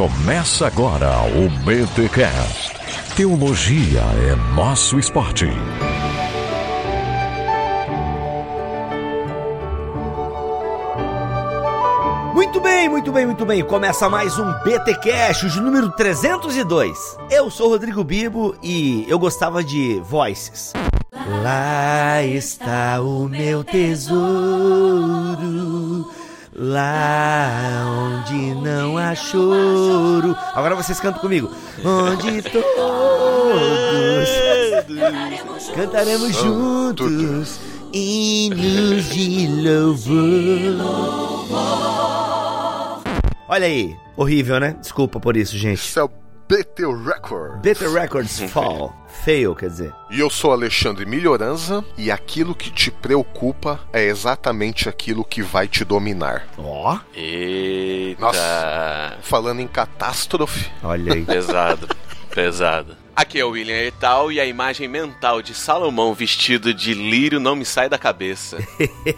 Começa agora o BTCast. Teologia é nosso esporte. Muito bem, muito bem, muito bem. Começa mais um BT Cash, de número 302. Eu sou Rodrigo Bibo e eu gostava de voices. Lá está o meu tesouro. Lá onde não há choro. Agora vocês cantam comigo. Onde todos cantaremos juntos hinos de louvor. Olha aí, horrível, né? Desculpa por isso, gente. Isso é BT Record. BT Records Fall. Fail, quer dizer. E eu sou Alexandre Melhoranza e aquilo que te preocupa é exatamente aquilo que vai te dominar. Ó, Eita. Nossa. Falando em catástrofe, olha aí. Pesado, pesado. Aqui é o William Etal e a imagem mental de Salomão vestido de lírio não me sai da cabeça.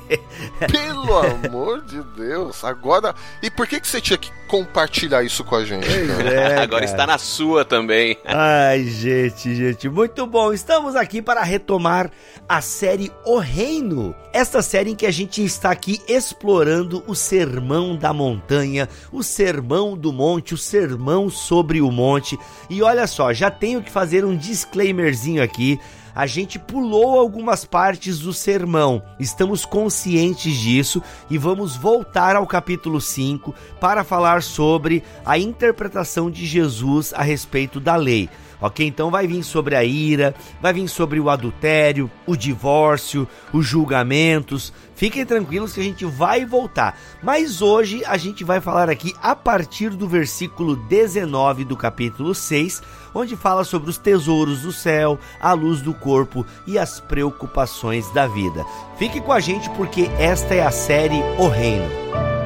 pelo amor de Deus, agora. E por que, que você tinha que compartilhar isso com a gente? É, Agora cara. está na sua também. Ai, gente, gente, muito bom. Estamos aqui para retomar a série O Reino. Esta série em que a gente está aqui explorando o sermão da montanha, o sermão do monte, o sermão sobre o monte. E olha só, já tenho que fazer um disclaimerzinho aqui. A gente pulou algumas partes do sermão, estamos conscientes disso e vamos voltar ao capítulo 5 para falar sobre a interpretação de Jesus a respeito da lei. Ok? Então vai vir sobre a ira, vai vir sobre o adultério, o divórcio, os julgamentos. Fiquem tranquilos que a gente vai voltar. Mas hoje a gente vai falar aqui a partir do versículo 19 do capítulo 6, onde fala sobre os tesouros do céu, a luz do corpo e as preocupações da vida. Fique com a gente porque esta é a série O Reino.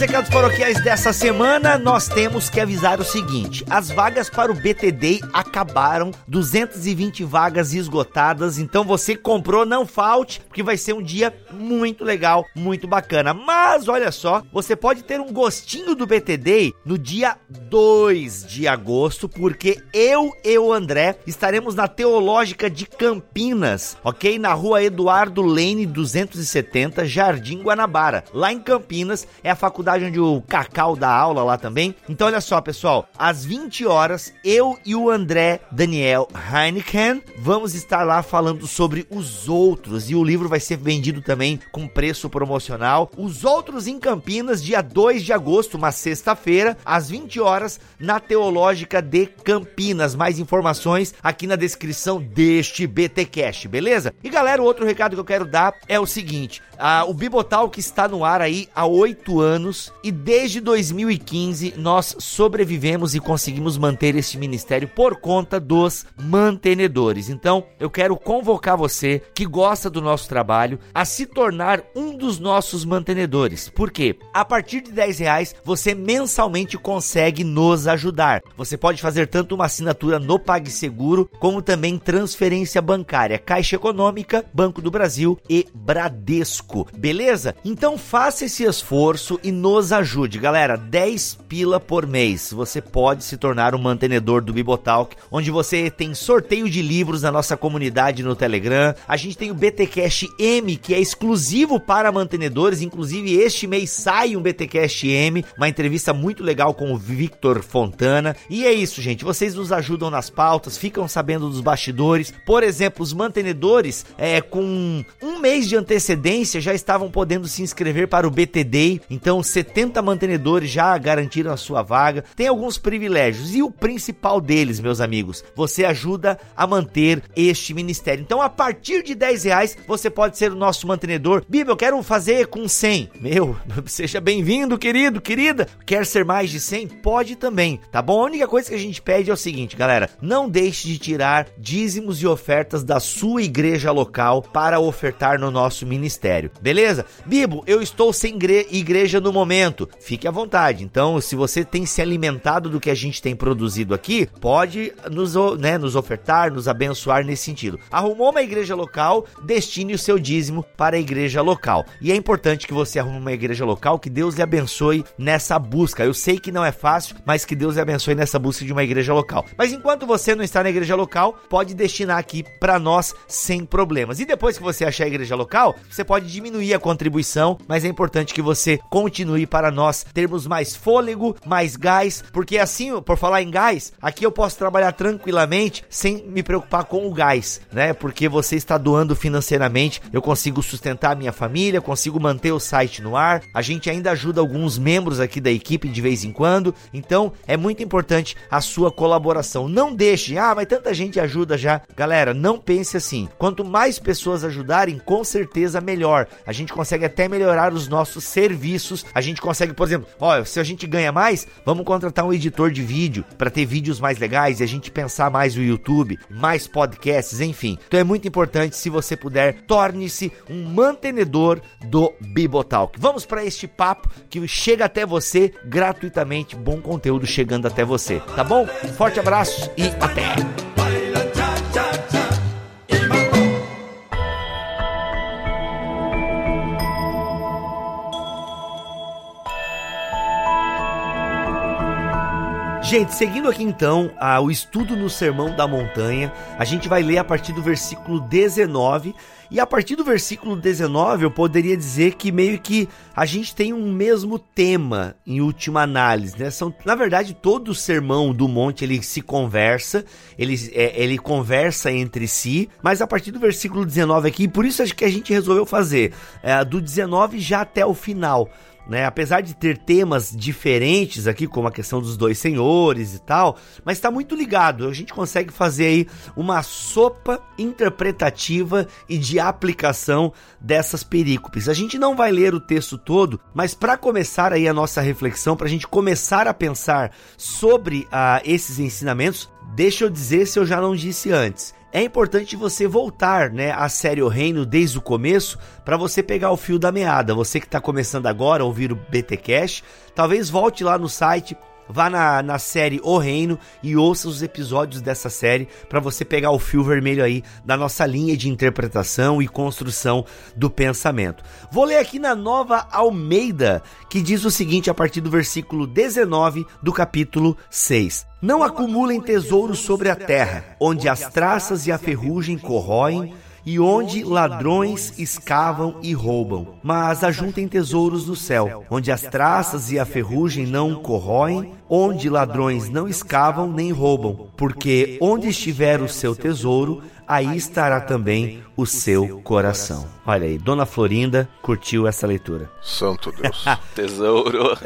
Recados paroquiais dessa semana, nós temos que avisar o seguinte: as vagas para o BT Day acabaram, 220 vagas esgotadas. Então você comprou, não falte, porque vai ser um dia muito legal, muito bacana. Mas olha só, você pode ter um gostinho do BT Day no dia 2 de agosto, porque eu e o André estaremos na Teológica de Campinas, ok? Na rua Eduardo Lane 270, Jardim Guanabara. Lá em Campinas é a faculdade onde o Cacau dá aula lá também. Então olha só, pessoal, às 20 horas, eu e o André Daniel Heineken vamos estar lá falando sobre os outros e o livro vai ser vendido também com preço promocional. Os outros em Campinas, dia 2 de agosto, uma sexta-feira, às 20 horas, na Teológica de Campinas. Mais informações aqui na descrição deste BT Cash, beleza? E galera, outro recado que eu quero dar é o seguinte: ah, o Bibotal que está no ar aí há oito anos e desde 2015 nós sobrevivemos e conseguimos manter este ministério por conta dos mantenedores. Então eu quero convocar você que gosta do nosso trabalho a se tornar um dos nossos mantenedores. Por quê? A partir de 10 reais você mensalmente consegue nos ajudar. Você pode fazer tanto uma assinatura no PagSeguro como também transferência bancária, Caixa Econômica, Banco do Brasil e Bradesco. Beleza? Então faça esse esforço e nos ajude, galera. 10 pila por mês. Você pode se tornar um mantenedor do Bibotalk, onde você tem sorteio de livros na nossa comunidade no Telegram. A gente tem o BTcast M, que é exclusivo para mantenedores. Inclusive, este mês sai um BTcast M, uma entrevista muito legal com o Victor Fontana. E é isso, gente. Vocês nos ajudam nas pautas, ficam sabendo dos bastidores. Por exemplo, os mantenedores, é, com um mês de antecedência, já estavam podendo se inscrever para o BT Day. Então, 70 mantenedores já garantiram a sua vaga. Tem alguns privilégios. E o principal deles, meus amigos, você ajuda a manter este ministério. Então, a partir de 10 reais, você pode ser o nosso mantenedor. Bíblia, eu quero fazer com 100. Meu, seja bem-vindo, querido, querida. Quer ser mais de 100? Pode também, tá bom? A única coisa que a gente pede é o seguinte, galera: não deixe de tirar dízimos e ofertas da sua igreja local para ofertar no nosso ministério, beleza? Bibo, eu estou sem igre- igreja no momento. Alimento, fique à vontade. Então, se você tem se alimentado do que a gente tem produzido aqui, pode nos, né, nos ofertar, nos abençoar nesse sentido. Arrumou uma igreja local, destine o seu dízimo para a igreja local. E é importante que você arrume uma igreja local, que Deus lhe abençoe nessa busca. Eu sei que não é fácil, mas que Deus lhe abençoe nessa busca de uma igreja local. Mas enquanto você não está na igreja local, pode destinar aqui para nós sem problemas. E depois que você achar a igreja local, você pode diminuir a contribuição, mas é importante que você continue para nós termos mais fôlego, mais gás, porque assim, por falar em gás, aqui eu posso trabalhar tranquilamente sem me preocupar com o gás, né? Porque você está doando financeiramente, eu consigo sustentar a minha família, consigo manter o site no ar. A gente ainda ajuda alguns membros aqui da equipe de vez em quando, então é muito importante a sua colaboração. Não deixe, ah, mas tanta gente ajuda já. Galera, não pense assim. Quanto mais pessoas ajudarem, com certeza melhor. A gente consegue até melhorar os nossos serviços. A gente consegue, por exemplo, olha, se a gente ganha mais, vamos contratar um editor de vídeo para ter vídeos mais legais e a gente pensar mais o YouTube, mais podcasts, enfim. Então é muito importante, se você puder, torne-se um mantenedor do Bibotalk. Vamos para este papo que chega até você gratuitamente, bom conteúdo chegando até você, tá bom? Forte abraço e até! Gente, seguindo aqui então a, o estudo no Sermão da Montanha, a gente vai ler a partir do versículo 19. E a partir do versículo 19, eu poderia dizer que meio que a gente tem um mesmo tema em última análise, né? São, na verdade, todo o sermão do monte ele se conversa, ele, é, ele conversa entre si, mas a partir do versículo 19 aqui, por isso acho que a gente resolveu fazer é, do 19 já até o final né? Apesar de ter temas diferentes aqui, como a questão dos dois senhores e tal, mas está muito ligado. A gente consegue fazer aí uma sopa interpretativa e de aplicação dessas perícopes. A gente não vai ler o texto todo, mas para começar aí a nossa reflexão, para a gente começar a pensar sobre uh, esses ensinamentos, deixa eu dizer se eu já não disse antes é importante você voltar, né, à série O Reino desde o começo, para você pegar o fio da meada. Você que está começando agora a ouvir o BT Cash, talvez volte lá no site, vá na, na série O Reino e ouça os episódios dessa série para você pegar o fio vermelho aí da nossa linha de interpretação e construção do pensamento. Vou ler aqui na nova Almeida, que diz o seguinte a partir do versículo 19 do capítulo 6. Não acumulem tesouros sobre a terra, onde as traças e a ferrugem corroem e onde ladrões escavam e roubam. Mas ajuntem tesouros no céu, onde as traças e a ferrugem não corroem, onde ladrões não escavam nem roubam. Porque onde estiver o seu tesouro, aí estará também o seu coração. Olha aí, Dona Florinda curtiu essa leitura. Santo Deus. Tesouro.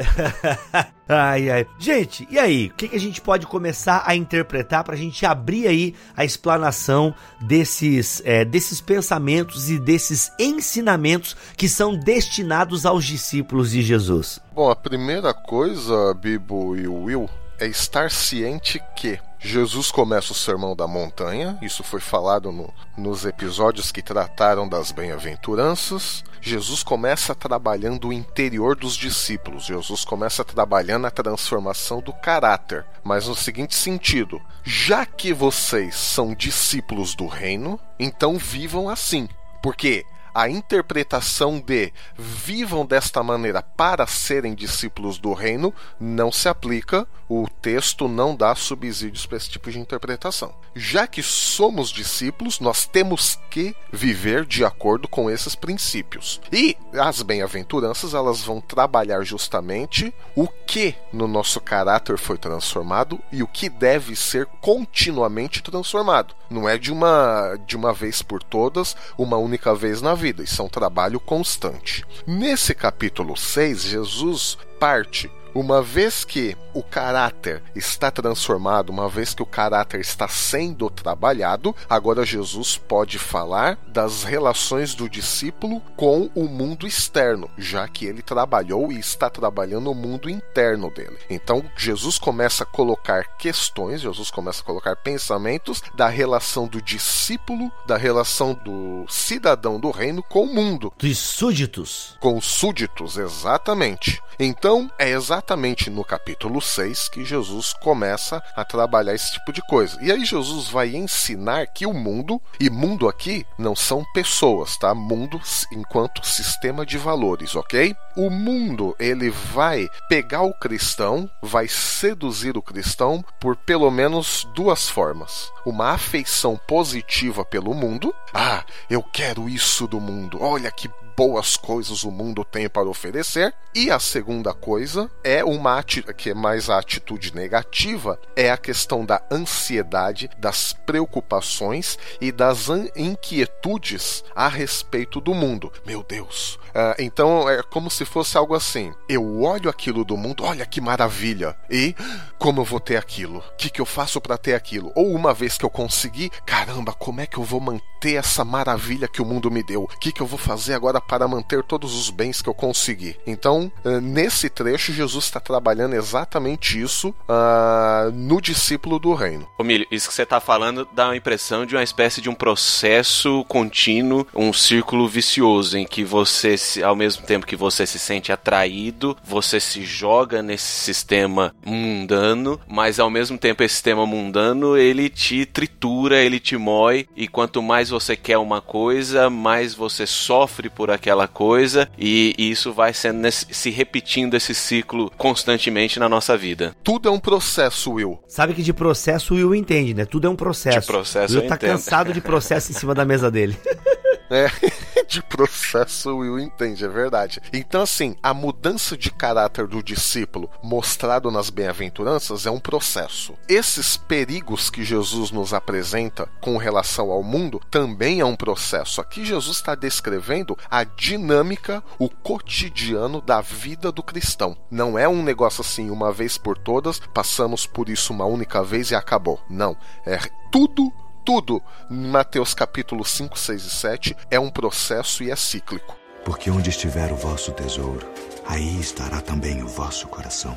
ai, ai. Gente, e aí? O que, que a gente pode começar a interpretar para a gente abrir aí a explanação desses, é, desses pensamentos e desses ensinamentos que são destinados aos discípulos de Jesus? Bom, a primeira coisa, Bibo e Will, é estar ciente que Jesus começa o Sermão da Montanha, isso foi falado no, nos episódios que trataram das bem-aventuranças. Jesus começa trabalhando o interior dos discípulos, Jesus começa trabalhando a transformação do caráter, mas no seguinte sentido: já que vocês são discípulos do reino, então vivam assim, porque a interpretação de vivam desta maneira para serem discípulos do reino não se aplica, o texto não dá subsídios para esse tipo de interpretação. Já que somos discípulos, nós temos que viver de acordo com esses princípios. E as bem-aventuranças, elas vão trabalhar justamente o que no nosso caráter foi transformado e o que deve ser continuamente transformado. Não é de uma de uma vez por todas, uma única vez na vida vida, isso é um trabalho constante. Nesse capítulo 6, Jesus parte uma vez que o caráter está transformado, uma vez que o caráter está sendo trabalhado, agora Jesus pode falar das relações do discípulo com o mundo externo, já que ele trabalhou e está trabalhando o mundo interno dele. Então, Jesus começa a colocar questões, Jesus começa a colocar pensamentos da relação do discípulo, da relação do cidadão do reino com o mundo. Dos súditos. Com os súditos, exatamente. Então, é exatamente no capítulo 6 que Jesus começa a trabalhar esse tipo de coisa. E aí Jesus vai ensinar que o mundo, e mundo aqui não são pessoas, tá? Mundo enquanto sistema de valores, ok? O mundo, ele vai pegar o cristão, vai seduzir o cristão por pelo menos duas formas. Uma afeição positiva pelo mundo. Ah, eu quero isso do mundo. Olha que boas coisas o mundo tem para oferecer. E a segunda coisa é uma que é mais a atitude negativa, é a questão da ansiedade, das preocupações e das inquietudes a respeito do mundo. Meu Deus. Uh, então é como se fosse algo assim. Eu olho aquilo do mundo, olha que maravilha. E como eu vou ter aquilo? O que, que eu faço para ter aquilo? Ou uma vez que eu conseguir, caramba, como é que eu vou manter essa maravilha que o mundo me deu? O que, que eu vou fazer agora para manter todos os bens que eu consegui. Então, uh, nesse trecho, Jesus está trabalhando exatamente isso uh, no discípulo do reino. Ô Milho, isso que você está falando dá uma impressão de uma espécie de um processo contínuo, um círculo vicioso, em que você, ao mesmo tempo que você se sente atraído, você se joga nesse sistema mundano, mas ao mesmo tempo esse sistema mundano ele te tritura, ele te mói, e quanto mais você quer uma coisa, mais você sofre por aquela coisa e, e isso vai sendo nesse, se repetindo esse ciclo constantemente na nossa vida. Tudo é um processo, Will. Sabe que de processo o Will entende, né? Tudo é um processo. De processo Will eu tá entendo. cansado de processo em cima da mesa dele. É, de processo Will entende, é verdade. Então, assim, a mudança de caráter do discípulo mostrado nas bem-aventuranças é um processo. Esses perigos que Jesus nos apresenta com relação ao mundo também é um processo. Aqui Jesus está descrevendo a dinâmica, o cotidiano da vida do cristão. Não é um negócio assim, uma vez por todas, passamos por isso uma única vez e acabou. Não. É tudo tudo em Mateus capítulo 5, 6 e 7 é um processo e é cíclico. Porque onde estiver o vosso tesouro, aí estará também o vosso coração.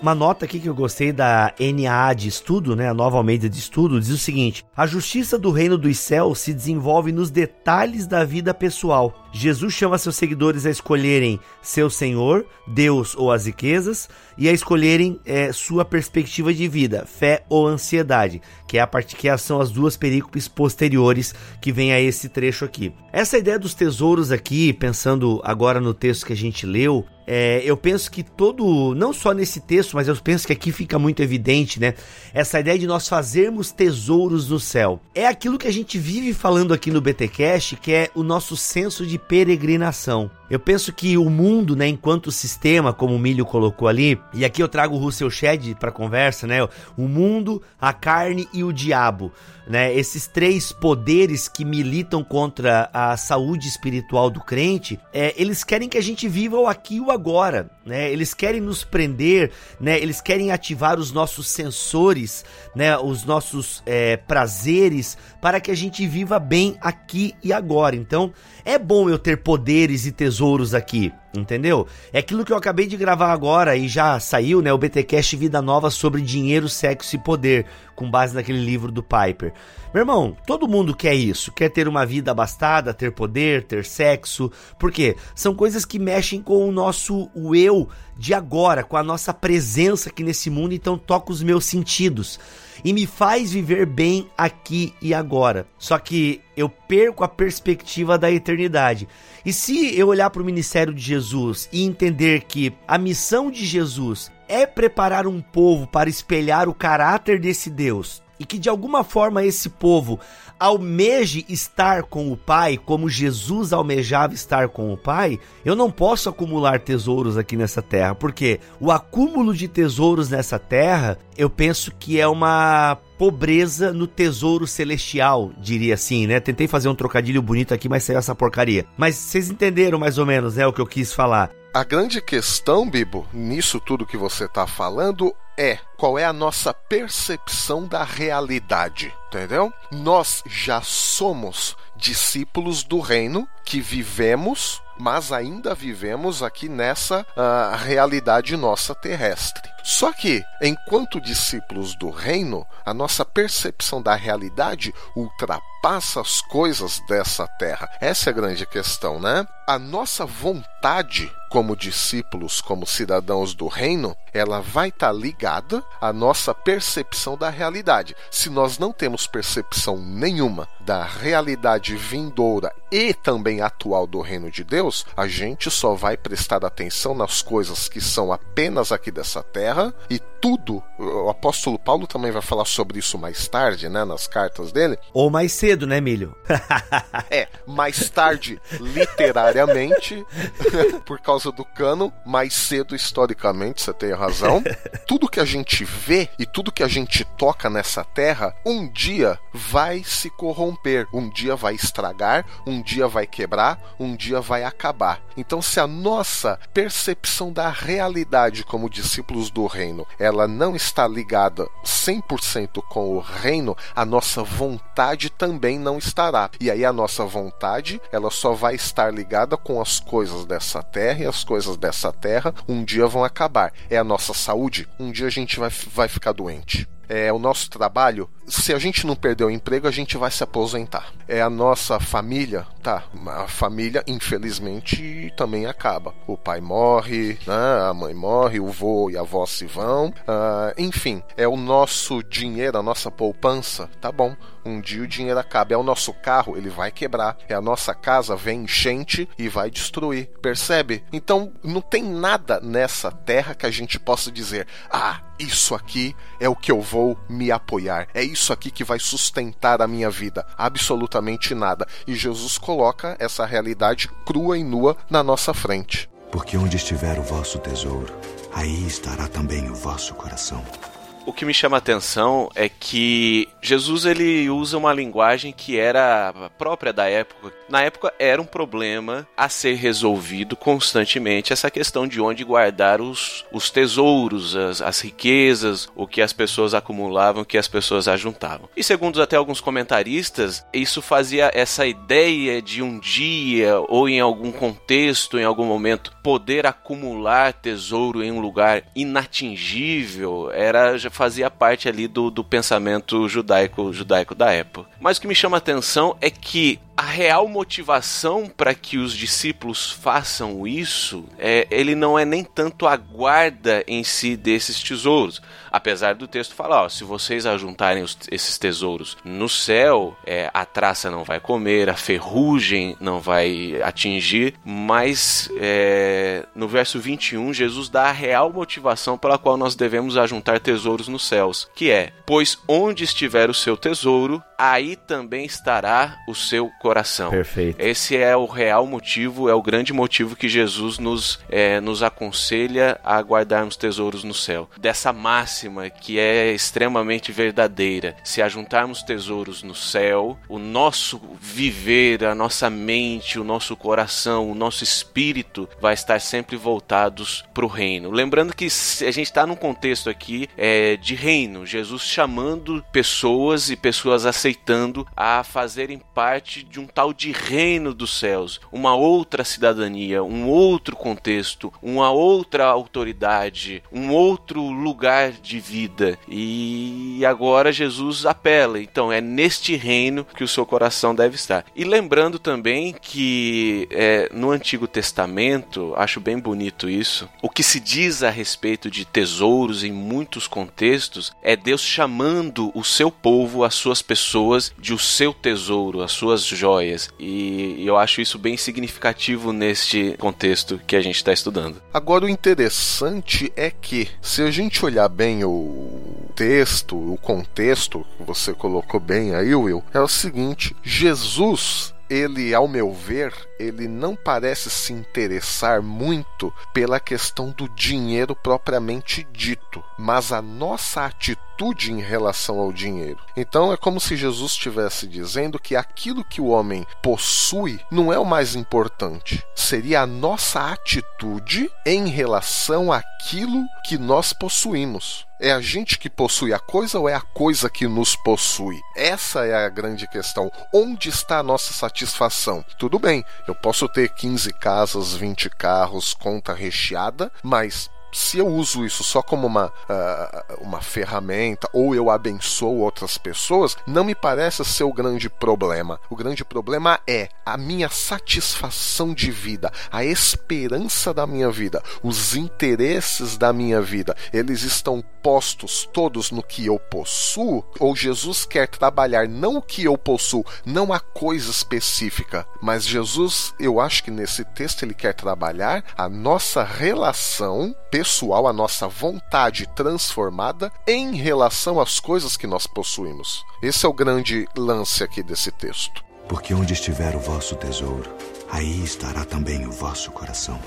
Uma nota aqui que eu gostei da NA de estudo, né, a nova Almeida de estudo, diz o seguinte: a justiça do reino dos céus se desenvolve nos detalhes da vida pessoal. Jesus chama seus seguidores a escolherem seu Senhor, Deus ou as riquezas, e a escolherem é, sua perspectiva de vida, fé ou ansiedade, que é a parte que são as duas perícopes posteriores que vem a esse trecho aqui. Essa ideia dos tesouros aqui, pensando agora no texto que a gente leu, é, eu penso que todo, não só nesse texto, mas eu penso que aqui fica muito evidente, né? Essa ideia de nós fazermos tesouros no céu. É aquilo que a gente vive falando aqui no BTcast, que é o nosso senso de peregrinação. Eu penso que o mundo, né, enquanto sistema, como o Milho colocou ali, e aqui eu trago o Russell Shedd para conversa, né? O mundo, a carne e o diabo, né? Esses três poderes que militam contra a saúde espiritual do crente, é, eles querem que a gente viva o aqui e o agora, né? Eles querem nos prender, né? Eles querem ativar os nossos sensores, né? Os nossos é, prazeres para que a gente viva bem aqui e agora. Então, é bom eu ter poderes e tesouros aqui, entendeu? É aquilo que eu acabei de gravar agora e já saiu, né? O BTcast Vida Nova sobre dinheiro, sexo e poder, com base naquele livro do Piper. Meu irmão, todo mundo quer isso, quer ter uma vida abastada, ter poder, ter sexo, porque são coisas que mexem com o nosso o eu de agora, com a nossa presença aqui nesse mundo, então toca os meus sentidos e me faz viver bem aqui e agora. Só que eu perco a perspectiva da eternidade. E se eu olhar para o ministério de Jesus e entender que a missão de Jesus é preparar um povo para espelhar o caráter desse Deus, e que de alguma forma esse povo almeje estar com o Pai, como Jesus almejava estar com o Pai, eu não posso acumular tesouros aqui nessa terra, porque o acúmulo de tesouros nessa terra, eu penso que é uma pobreza no tesouro celestial, diria assim, né? Tentei fazer um trocadilho bonito aqui, mas saiu essa porcaria. Mas vocês entenderam mais ou menos, né, o que eu quis falar. A grande questão, Bibo, nisso tudo que você está falando é qual é a nossa percepção da realidade, entendeu? Nós já somos discípulos do reino que vivemos, mas ainda vivemos aqui nessa uh, realidade nossa terrestre. Só que, enquanto discípulos do reino, a nossa percepção da realidade ultrapassa as coisas dessa terra. Essa é a grande questão, né? A nossa vontade como discípulos, como cidadãos do reino, ela vai estar tá ligada à nossa percepção da realidade. Se nós não temos percepção nenhuma da realidade vindoura e também atual do reino de Deus, a gente só vai prestar atenção nas coisas que são apenas aqui dessa terra e tudo. O apóstolo Paulo também vai falar sobre isso mais tarde, né, nas cartas dele. Ou mais cedo, né, Milho? é, mais tarde, literariamente, por causa do cano, mais cedo historicamente, você tem razão. Tudo que a gente vê e tudo que a gente toca nessa terra, um dia vai se corromper, um dia vai estragar, um dia vai quebrar, um dia vai acabar. Então, se a nossa percepção da realidade como discípulos do reino, ela não está ligada 100% com o reino, a nossa vontade também não estará. E aí a nossa vontade, ela só vai estar ligada com as coisas dessa terra e as coisas dessa terra um dia vão acabar. É a nossa saúde, um dia a gente vai, vai ficar doente é o nosso trabalho, se a gente não perder o emprego, a gente vai se aposentar. É a nossa família, tá? A família, infelizmente, também acaba. O pai morre, né? a mãe morre, o vô e a avó se vão. Uh, enfim, é o nosso dinheiro, a nossa poupança, tá bom. Um dia o dinheiro acaba. É o nosso carro, ele vai quebrar. É a nossa casa, vem enchente e vai destruir. Percebe? Então, não tem nada nessa terra que a gente possa dizer: ah, isso aqui é o que eu vou me apoiar. É isso aqui que vai sustentar a minha vida. Absolutamente nada. E Jesus coloca essa realidade crua e nua na nossa frente. Porque onde estiver o vosso tesouro, aí estará também o vosso coração. O que me chama a atenção é que Jesus ele usa uma linguagem que era própria da época. Na época era um problema a ser resolvido constantemente essa questão de onde guardar os, os tesouros, as, as riquezas, o que as pessoas acumulavam, o que as pessoas ajuntavam. E segundo até alguns comentaristas, isso fazia essa ideia de um dia ou em algum contexto, em algum momento, poder acumular tesouro em um lugar inatingível era fazia parte ali do, do pensamento judaico judaico da época. Mas o que me chama a atenção é que a real motivação para que os discípulos façam isso, é, ele não é nem tanto a guarda em si desses tesouros. Apesar do texto falar, ó, se vocês ajuntarem os, esses tesouros no céu, é, a traça não vai comer, a ferrugem não vai atingir, mas é, no verso 21, Jesus dá a real motivação pela qual nós devemos ajuntar tesouros nos céus, que é, pois onde estiver o seu tesouro, aí também estará o seu coração. Perfeito. Esse é o real motivo, é o grande motivo que Jesus nos, é, nos aconselha a guardarmos tesouros no céu. Dessa máxima que é extremamente verdadeira. Se ajuntarmos tesouros no céu, o nosso viver, a nossa mente, o nosso coração, o nosso espírito vai estar sempre voltados para o reino. Lembrando que a gente está num contexto aqui é, de reino, Jesus chamando pessoas e pessoas aceitando a fazerem parte de um tal de reino dos céus, uma outra cidadania, um outro contexto, uma outra autoridade, um outro lugar de vida. E agora Jesus apela, então é neste reino que o seu coração deve estar. E lembrando também que é, no Antigo Testamento, acho bem bonito isso, o que se diz a respeito de tesouros em muitos contextos é Deus chamando o seu povo, as suas pessoas de o seu tesouro, as suas joias. E eu acho isso bem significativo neste contexto que a gente está estudando. Agora, o interessante é que, se a gente olhar bem o texto, o contexto que você colocou bem aí, Will, é o seguinte: Jesus ele, ao meu ver, ele não parece se interessar muito pela questão do dinheiro propriamente dito, mas a nossa atitude atitude em relação ao dinheiro. Então é como se Jesus estivesse dizendo que aquilo que o homem possui não é o mais importante, seria a nossa atitude em relação àquilo que nós possuímos. É a gente que possui a coisa ou é a coisa que nos possui? Essa é a grande questão. Onde está a nossa satisfação? Tudo bem, eu posso ter 15 casas, 20 carros, conta recheada, mas se eu uso isso só como uma, uh, uma ferramenta ou eu abençoo outras pessoas, não me parece ser o grande problema. O grande problema é a minha satisfação de vida, a esperança da minha vida, os interesses da minha vida. Eles estão postos todos no que eu possuo? Ou Jesus quer trabalhar não o que eu possuo, não a coisa específica, mas Jesus, eu acho que nesse texto ele quer trabalhar a nossa relação pessoal, a nossa vontade transformada em relação às coisas que nós possuímos. Esse é o grande lance aqui desse texto. Porque onde estiver o vosso tesouro, aí estará também o vosso coração.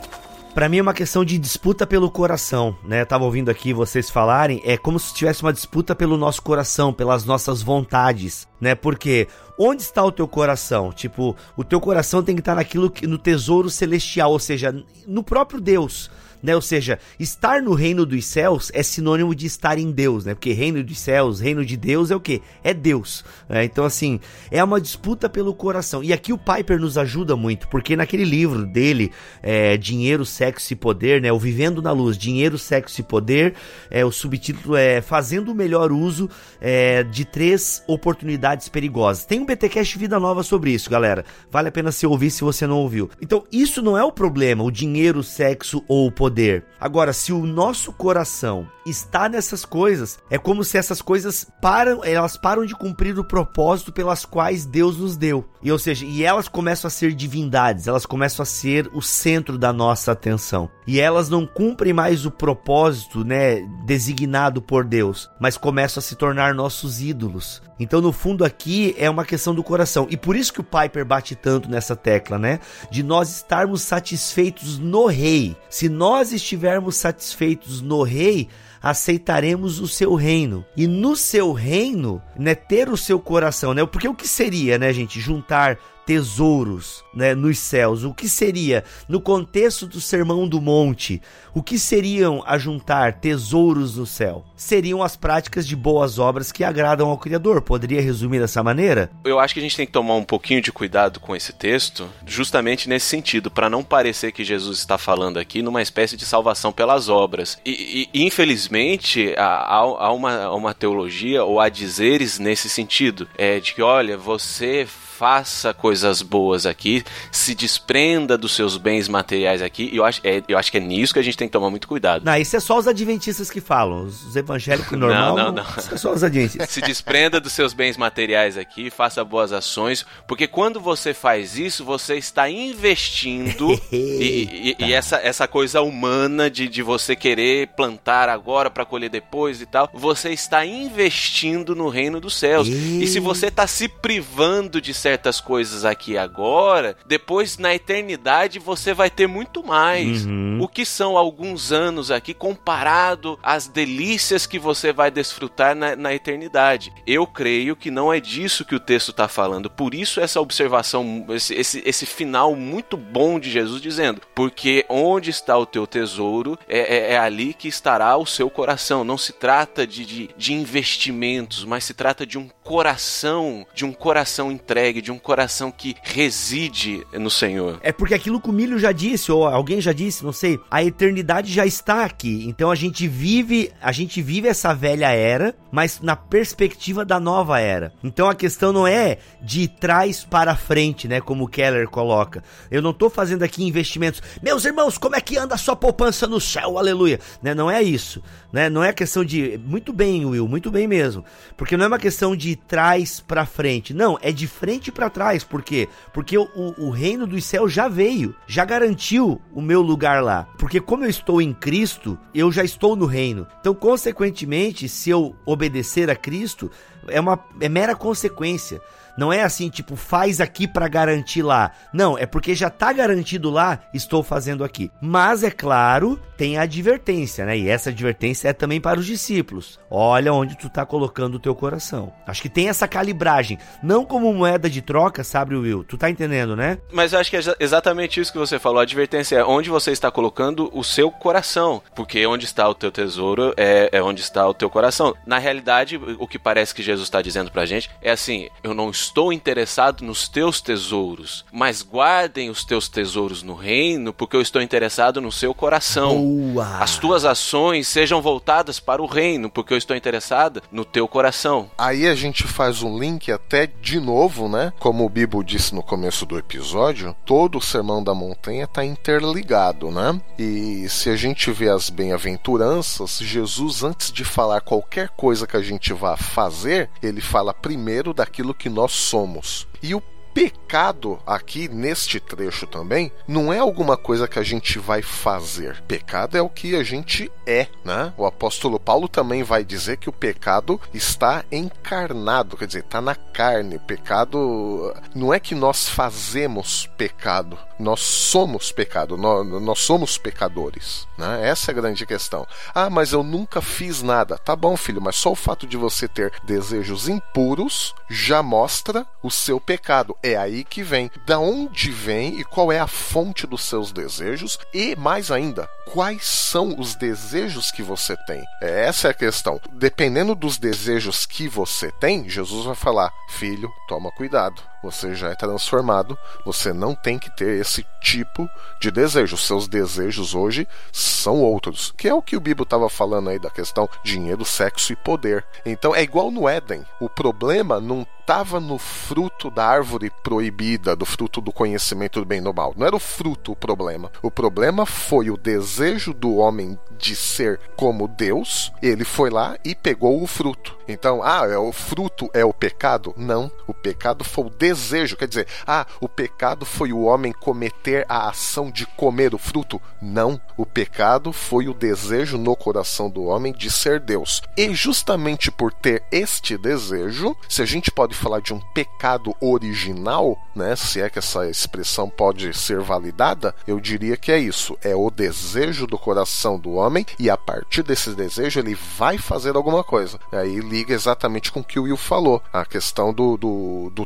Para mim é uma questão de disputa pelo coração, né? Eu tava ouvindo aqui vocês falarem, é como se tivesse uma disputa pelo nosso coração, pelas nossas vontades, né? Porque onde está o teu coração? Tipo, o teu coração tem que estar naquilo que no tesouro celestial, ou seja, no próprio Deus né? Ou seja, estar no reino dos céus é sinônimo de estar em Deus, né? Porque reino dos céus, reino de Deus é o que? É Deus. Né? Então, assim, é uma disputa pelo coração. E aqui o Piper nos ajuda muito, porque naquele livro dele, é, Dinheiro, Sexo e Poder, né? O Vivendo na Luz, Dinheiro, Sexo e Poder, é, o subtítulo é Fazendo o Melhor Uso é, de Três Oportunidades Perigosas. Tem um BTcast Vida Nova sobre isso, galera. Vale a pena se ouvir se você não ouviu. Então, isso não é o problema, o dinheiro, o sexo ou o poder poder. Agora, se o nosso coração está nessas coisas, é como se essas coisas param, elas param de cumprir o propósito pelas quais Deus nos deu. E ou seja, e elas começam a ser divindades, elas começam a ser o centro da nossa atenção. E elas não cumprem mais o propósito, né, designado por Deus, mas começam a se tornar nossos ídolos. Então, no fundo aqui é uma questão do coração. E por isso que o Piper bate tanto nessa tecla, né? De nós estarmos satisfeitos no rei. Se nós estivermos satisfeitos no rei, aceitaremos o seu reino. E no seu reino, né, ter o seu coração, né? Porque o que seria, né, gente, juntar tesouros né, nos céus. O que seria, no contexto do Sermão do Monte, o que seriam a juntar tesouros no céu? Seriam as práticas de boas obras que agradam ao Criador. Poderia resumir dessa maneira? Eu acho que a gente tem que tomar um pouquinho de cuidado com esse texto, justamente nesse sentido, para não parecer que Jesus está falando aqui numa espécie de salvação pelas obras. E, e infelizmente, há, há, uma, uma teologia ou há dizeres nesse sentido, é de que, olha, você faça coisas boas aqui, se desprenda dos seus bens materiais aqui. E eu acho, é, eu acho que é nisso que a gente tem que tomar muito cuidado. Não, isso é só os adventistas que falam. Os evangélicos normais. não, não, não. Isso é só os adventistas. se desprenda dos seus bens materiais aqui, faça boas ações, porque quando você faz isso, você está investindo e, e, e, essa, essa coisa humana de, de você querer plantar agora para colher depois e tal, você está investindo no reino dos céus. E se você está se privando de certas certas coisas aqui agora, depois na eternidade você vai ter muito mais. Uhum. O que são alguns anos aqui comparado às delícias que você vai desfrutar na, na eternidade? Eu creio que não é disso que o texto está falando. Por isso essa observação, esse, esse, esse, final muito bom de Jesus dizendo, porque onde está o teu tesouro, é, é, é ali que estará o seu coração. Não se trata de, de, de investimentos, mas se trata de um coração, de um coração entregue de um coração que reside no Senhor. É porque aquilo que o Milho já disse, ou alguém já disse, não sei, a eternidade já está aqui. Então a gente vive, a gente vive essa velha era, mas na perspectiva da nova era. Então a questão não é de trás para frente, né, como o Keller coloca. Eu não estou fazendo aqui investimentos. Meus irmãos, como é que anda a sua poupança no céu? Aleluia. Né? Não é isso, né? Não é questão de muito bem, Will, muito bem mesmo. Porque não é uma questão de trás para frente. Não, é de frente para trás. Por quê? Porque o, o, reino dos céus já veio, já garantiu o meu lugar lá. Porque como eu estou em Cristo, eu já estou no reino. Então, consequentemente, se eu obedecer a Cristo, é uma é mera consequência. Não é assim, tipo, faz aqui para garantir lá. Não, é porque já tá garantido lá, estou fazendo aqui. Mas é claro, tem a advertência, né? E essa advertência é também para os discípulos. Olha onde tu tá colocando o teu coração. Acho que tem essa calibragem, não como moeda de troca, sabe, Will? Tu tá entendendo, né? Mas eu acho que é exatamente isso que você falou. A advertência é onde você está colocando o seu coração. Porque onde está o teu tesouro é, é onde está o teu coração. Na realidade, o que parece que Jesus está dizendo pra gente é assim: eu não estou interessado nos teus tesouros, mas guardem os teus tesouros no reino, porque eu estou interessado no seu coração. Boa. As tuas ações sejam voltadas para o reino, porque eu estou interessada no teu coração. Aí a gente faz um link até de novo, né? Como o Bibo disse no começo do episódio, todo o Sermão da Montanha está interligado, né? E se a gente vê as bem-aventuranças, Jesus, antes de falar qualquer coisa que a gente vá fazer, ele fala primeiro daquilo que nós somos. E o pecado aqui neste trecho também não é alguma coisa que a gente vai fazer. Pecado é o que a gente é, né? O apóstolo Paulo também vai dizer que o pecado está encarnado, quer dizer, está na carne. Pecado não é que nós fazemos pecado, nós somos pecado, nós, nós somos pecadores, né? Essa é a grande questão. Ah, mas eu nunca fiz nada. Tá bom, filho, mas só o fato de você ter desejos impuros já mostra o seu pecado é aí que vem. Da onde vem e qual é a fonte dos seus desejos? E mais ainda, quais são os desejos que você tem? É, essa é a questão. Dependendo dos desejos que você tem, Jesus vai falar: filho, toma cuidado. Você já é transformado, você não tem que ter esse tipo de desejo. Seus desejos hoje são outros, que é o que o Bíblia estava falando aí da questão dinheiro, sexo e poder. Então é igual no Éden. O problema não estava no fruto da árvore proibida, do fruto do conhecimento do bem e do mal. Não era o fruto o problema. O problema foi o desejo do homem de ser como Deus. Ele foi lá e pegou o fruto. Então, ah, é o fruto é o pecado? Não. O pecado foi o desejo. Quer dizer, ah, o pecado foi o homem cometer a ação de comer o fruto? Não. O pecado foi o desejo no coração do homem de ser Deus. E justamente por ter este desejo, se a gente pode falar de um pecado original, né, se é que essa expressão pode ser validada, eu diria que é isso. É o desejo do coração do homem e a partir desse desejo ele vai fazer alguma coisa. Aí liga exatamente com o que o Will falou, a questão do, do, do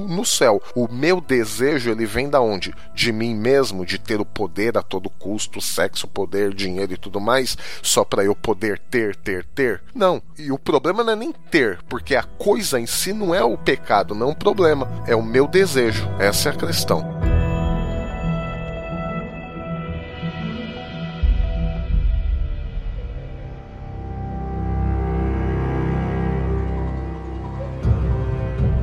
no céu. O meu desejo ele vem da onde? De mim mesmo, de ter o poder a todo custo, sexo, poder, dinheiro e tudo mais, só para eu poder ter, ter, ter. Não. E o problema não é nem ter, porque a coisa em si não é o pecado, não é um problema, é o meu desejo. Essa é a questão.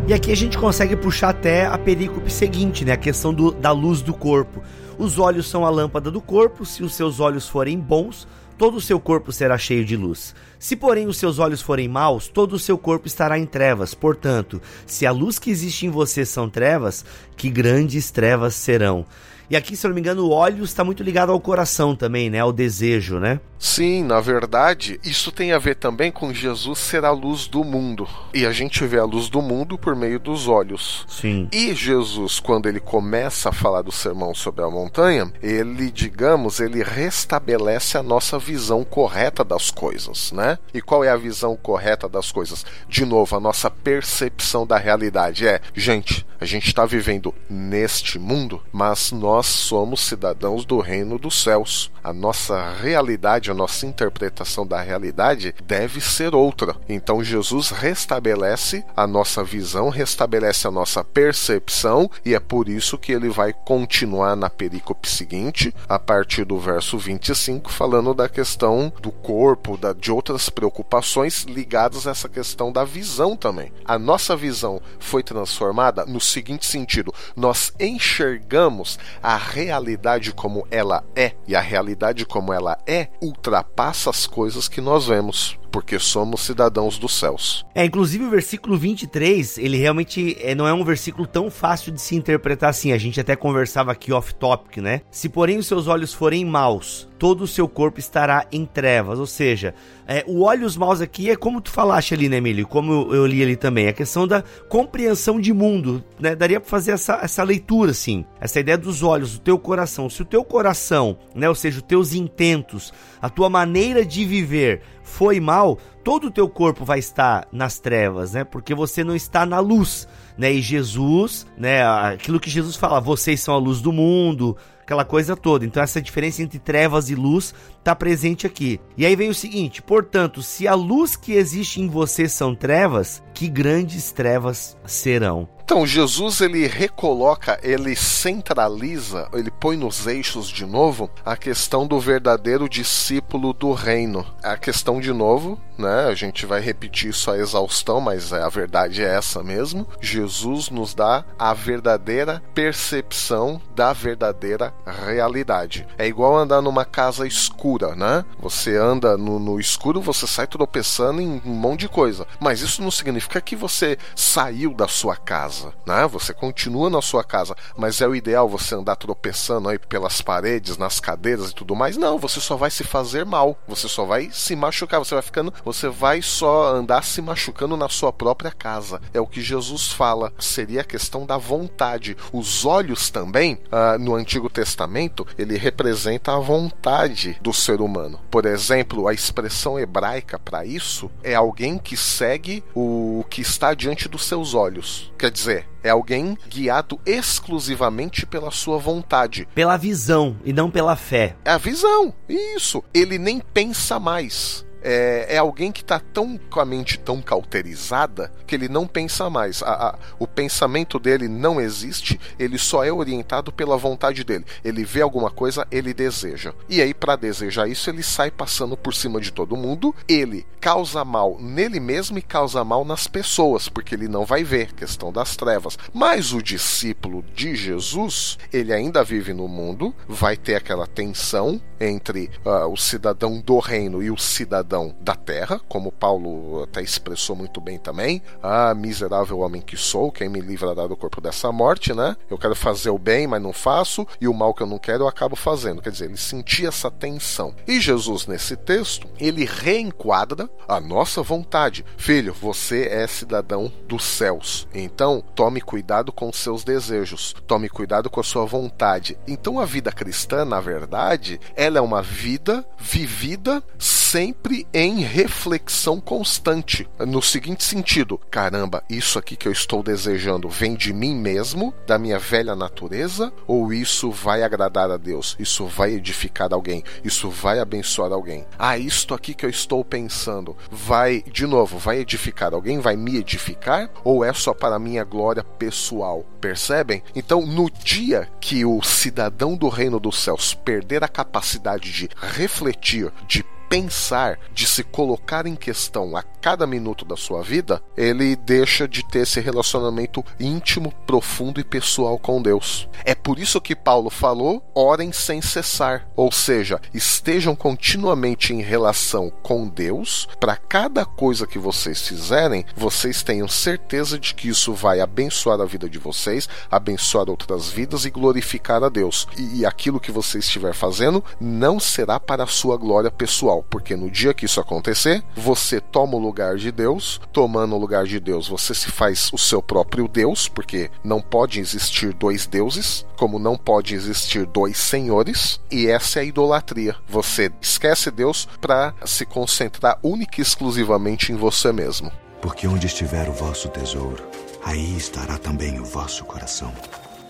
E aqui a gente consegue puxar até a perícope seguinte, né? A questão do, da luz do corpo. Os olhos são a lâmpada do corpo, se os seus olhos forem bons, todo o seu corpo será cheio de luz. Se, porém, os seus olhos forem maus, todo o seu corpo estará em trevas. Portanto, se a luz que existe em você são trevas, que grandes trevas serão. E aqui, se eu não me engano, o óleo está muito ligado ao coração também, né? Ao desejo, né? Sim, na verdade, isso tem a ver também com Jesus ser a luz do mundo. E a gente vê a luz do mundo por meio dos olhos. Sim. E Jesus, quando ele começa a falar do sermão sobre a montanha, ele, digamos, ele restabelece a nossa visão correta das coisas, né? E qual é a visão correta das coisas? De novo, a nossa percepção da realidade é, gente, a gente está vivendo neste mundo, mas nós nós somos cidadãos do reino dos céus. A nossa realidade, a nossa interpretação da realidade deve ser outra. Então Jesus restabelece a nossa visão, restabelece a nossa percepção, e é por isso que ele vai continuar na perícope seguinte, a partir do verso 25, falando da questão do corpo, da, de outras preocupações ligadas a essa questão da visão também. A nossa visão foi transformada no seguinte sentido: nós enxergamos a realidade como ela é, e a realidade como ela é ultrapassa as coisas que nós vemos. Porque somos cidadãos dos céus. É, inclusive o versículo 23, ele realmente é, não é um versículo tão fácil de se interpretar assim. A gente até conversava aqui off-topic, né? Se porém os seus olhos forem maus, todo o seu corpo estará em trevas. Ou seja, é, o olhos maus aqui é como tu falaste ali, né, Emílio? Como eu li ali também, a questão da compreensão de mundo, né? Daria para fazer essa, essa leitura, assim, essa ideia dos olhos, do teu coração. Se o teu coração, né, ou seja, os teus intentos, a tua maneira de viver foi mal, todo o teu corpo vai estar nas trevas, né? Porque você não está na luz, né? E Jesus, né? Aquilo que Jesus fala, vocês são a luz do mundo, aquela coisa toda. Então essa diferença entre trevas e luz está presente aqui. E aí vem o seguinte: portanto, se a luz que existe em você são trevas, que grandes trevas serão. Então, Jesus ele recoloca, ele centraliza, ele põe nos eixos de novo a questão do verdadeiro discípulo do reino. A questão de novo, né? A gente vai repetir isso a exaustão, mas a verdade é essa mesmo. Jesus nos dá a verdadeira percepção da verdadeira realidade. É igual andar numa casa escura, né? Você anda no, no escuro, você sai tropeçando em um monte de coisa. Mas isso não significa que você saiu da sua casa casa, né? Você continua na sua casa, mas é o ideal você andar tropeçando aí pelas paredes, nas cadeiras e tudo mais. Não, você só vai se fazer mal, você só vai se machucar, você vai ficando, você vai só andar se machucando na sua própria casa. É o que Jesus fala, seria a questão da vontade. Os olhos também, uh, no Antigo Testamento, ele representa a vontade do ser humano. Por exemplo, a expressão hebraica para isso é alguém que segue o que está diante dos seus olhos. Quer dizer, dizer, é alguém guiado exclusivamente pela sua vontade. Pela visão e não pela fé. É a visão, isso. Ele nem pensa mais é, é alguém que está tão com a mente tão cauterizada que ele não pensa mais. A, a, o pensamento dele não existe, ele só é orientado pela vontade dele. Ele vê alguma coisa, ele deseja. E aí, para desejar isso, ele sai passando por cima de todo mundo. Ele causa mal nele mesmo e causa mal nas pessoas, porque ele não vai ver, questão das trevas. Mas o discípulo de Jesus, ele ainda vive no mundo, vai ter aquela tensão entre uh, o cidadão do reino e o cidadão cidadão da terra, como Paulo até expressou muito bem também. Ah, miserável homem que sou, quem me livrará do corpo dessa morte, né? Eu quero fazer o bem, mas não faço, e o mal que eu não quero eu acabo fazendo. Quer dizer, ele sentia essa tensão. E Jesus, nesse texto, ele reenquadra a nossa vontade. Filho, você é cidadão dos céus. Então, tome cuidado com seus desejos, tome cuidado com a sua vontade. Então, a vida cristã, na verdade, ela é uma vida vivida sempre em reflexão constante. No seguinte sentido: caramba, isso aqui que eu estou desejando vem de mim mesmo, da minha velha natureza, ou isso vai agradar a Deus? Isso vai edificar alguém? Isso vai abençoar alguém? Ah, isto aqui que eu estou pensando vai, de novo, vai edificar alguém? Vai me edificar? Ou é só para minha glória pessoal? Percebem? Então, no dia que o cidadão do reino dos céus perder a capacidade de refletir, de pensar, de se colocar em questão a cada minuto da sua vida, ele deixa de ter esse relacionamento íntimo, profundo e pessoal com Deus. É por isso que Paulo falou: orem sem cessar, ou seja, estejam continuamente em relação com Deus, para cada coisa que vocês fizerem, vocês tenham certeza de que isso vai abençoar a vida de vocês, abençoar outras vidas e glorificar a Deus. E, e aquilo que você estiver fazendo não será para a sua glória pessoal porque no dia que isso acontecer, você toma o lugar de Deus, tomando o lugar de Deus, você se faz o seu próprio Deus, porque não pode existir dois deuses, como não pode existir dois senhores, e essa é a idolatria. Você esquece Deus para se concentrar única e exclusivamente em você mesmo. Porque onde estiver o vosso tesouro, aí estará também o vosso coração.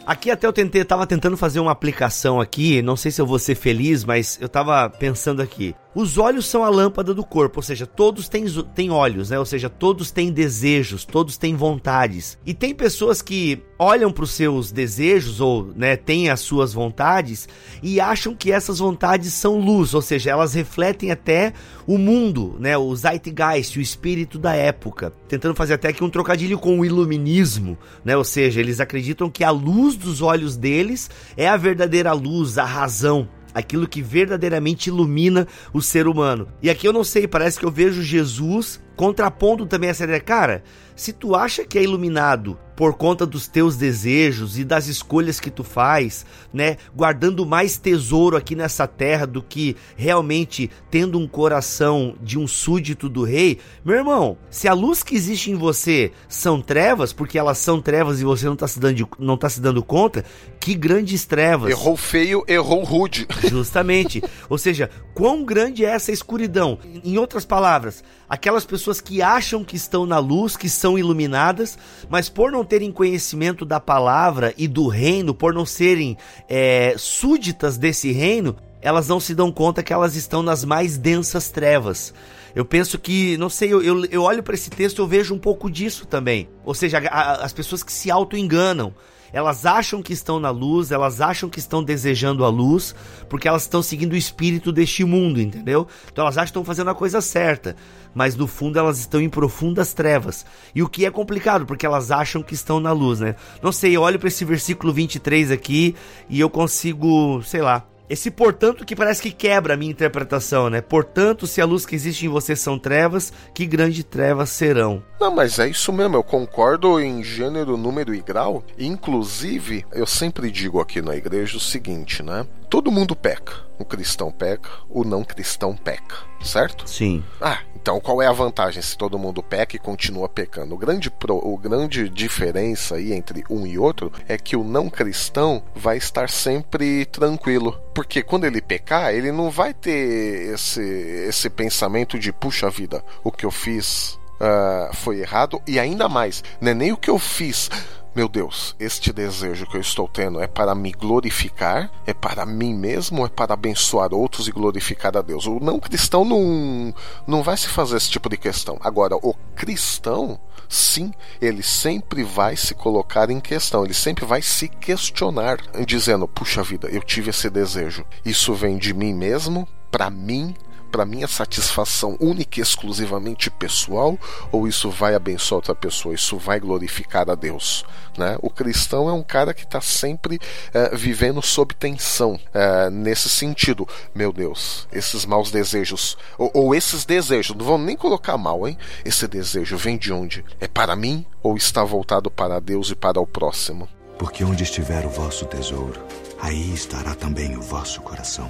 Aqui até eu tentei, tava tentando fazer uma aplicação aqui, não sei se eu vou ser feliz, mas eu tava pensando aqui. Os olhos são a lâmpada do corpo, ou seja, todos têm, têm olhos, né? Ou seja, todos têm desejos, todos têm vontades. E tem pessoas que olham para os seus desejos ou, né, têm as suas vontades e acham que essas vontades são luz, ou seja, elas refletem até o mundo, né, o zeitgeist, o espírito da época. Tentando fazer até aqui um trocadilho com o iluminismo, né? Ou seja, eles acreditam que a luz dos olhos deles é a verdadeira luz, a razão. Aquilo que verdadeiramente ilumina o ser humano. E aqui eu não sei, parece que eu vejo Jesus contrapondo também essa ideia. Cara, se tu acha que é iluminado por conta dos teus desejos e das escolhas que tu faz, né, guardando mais tesouro aqui nessa terra do que realmente tendo um coração de um súdito do rei, meu irmão, se a luz que existe em você são trevas, porque elas são trevas e você não está se dando não tá se dando conta, que grandes trevas. Errou feio, errou rude. Justamente. Ou seja, quão grande é essa escuridão? Em outras palavras, aquelas pessoas que acham que estão na luz, que são iluminadas, mas por não terem conhecimento da palavra e do reino, por não serem é, súditas desse reino, elas não se dão conta que elas estão nas mais densas trevas. Eu penso que, não sei, eu, eu, eu olho para esse texto e eu vejo um pouco disso também. Ou seja, a, a, as pessoas que se auto-enganam. Elas acham que estão na luz, elas acham que estão desejando a luz, porque elas estão seguindo o espírito deste mundo, entendeu? Então elas acham que estão fazendo a coisa certa, mas no fundo elas estão em profundas trevas. E o que é complicado, porque elas acham que estão na luz, né? Não sei, olho para esse versículo 23 aqui e eu consigo, sei lá, esse portanto que parece que quebra a minha interpretação, né? Portanto, se a luz que existe em você são trevas, que grandes trevas serão. Não, mas é isso mesmo, eu concordo em gênero, número e grau. Inclusive, eu sempre digo aqui na igreja o seguinte, né? Todo mundo peca. O cristão peca, o não cristão peca, certo? Sim. Ah, então qual é a vantagem se todo mundo peca e continua pecando? O grande, pro, o grande diferença aí entre um e outro é que o não cristão vai estar sempre tranquilo. Porque quando ele pecar, ele não vai ter esse, esse pensamento de puxa vida, o que eu fiz uh, foi errado, e ainda mais, não é nem o que eu fiz. Meu Deus, este desejo que eu estou tendo é para me glorificar, é para mim mesmo, é para abençoar outros e glorificar a Deus. O não cristão não, não vai se fazer esse tipo de questão. Agora, o cristão, sim, ele sempre vai se colocar em questão, ele sempre vai se questionar, dizendo: puxa vida, eu tive esse desejo. Isso vem de mim mesmo, para mim, para minha satisfação única e exclusivamente pessoal ou isso vai abençoar outra pessoa? Isso vai glorificar a Deus? Né? O cristão é um cara que está sempre é, vivendo sob tensão é, nesse sentido. Meu Deus, esses maus desejos ou, ou esses desejos, não vamos nem colocar mal, hein? Esse desejo vem de onde? É para mim ou está voltado para Deus e para o próximo? Porque onde estiver o vosso tesouro, aí estará também o vosso coração.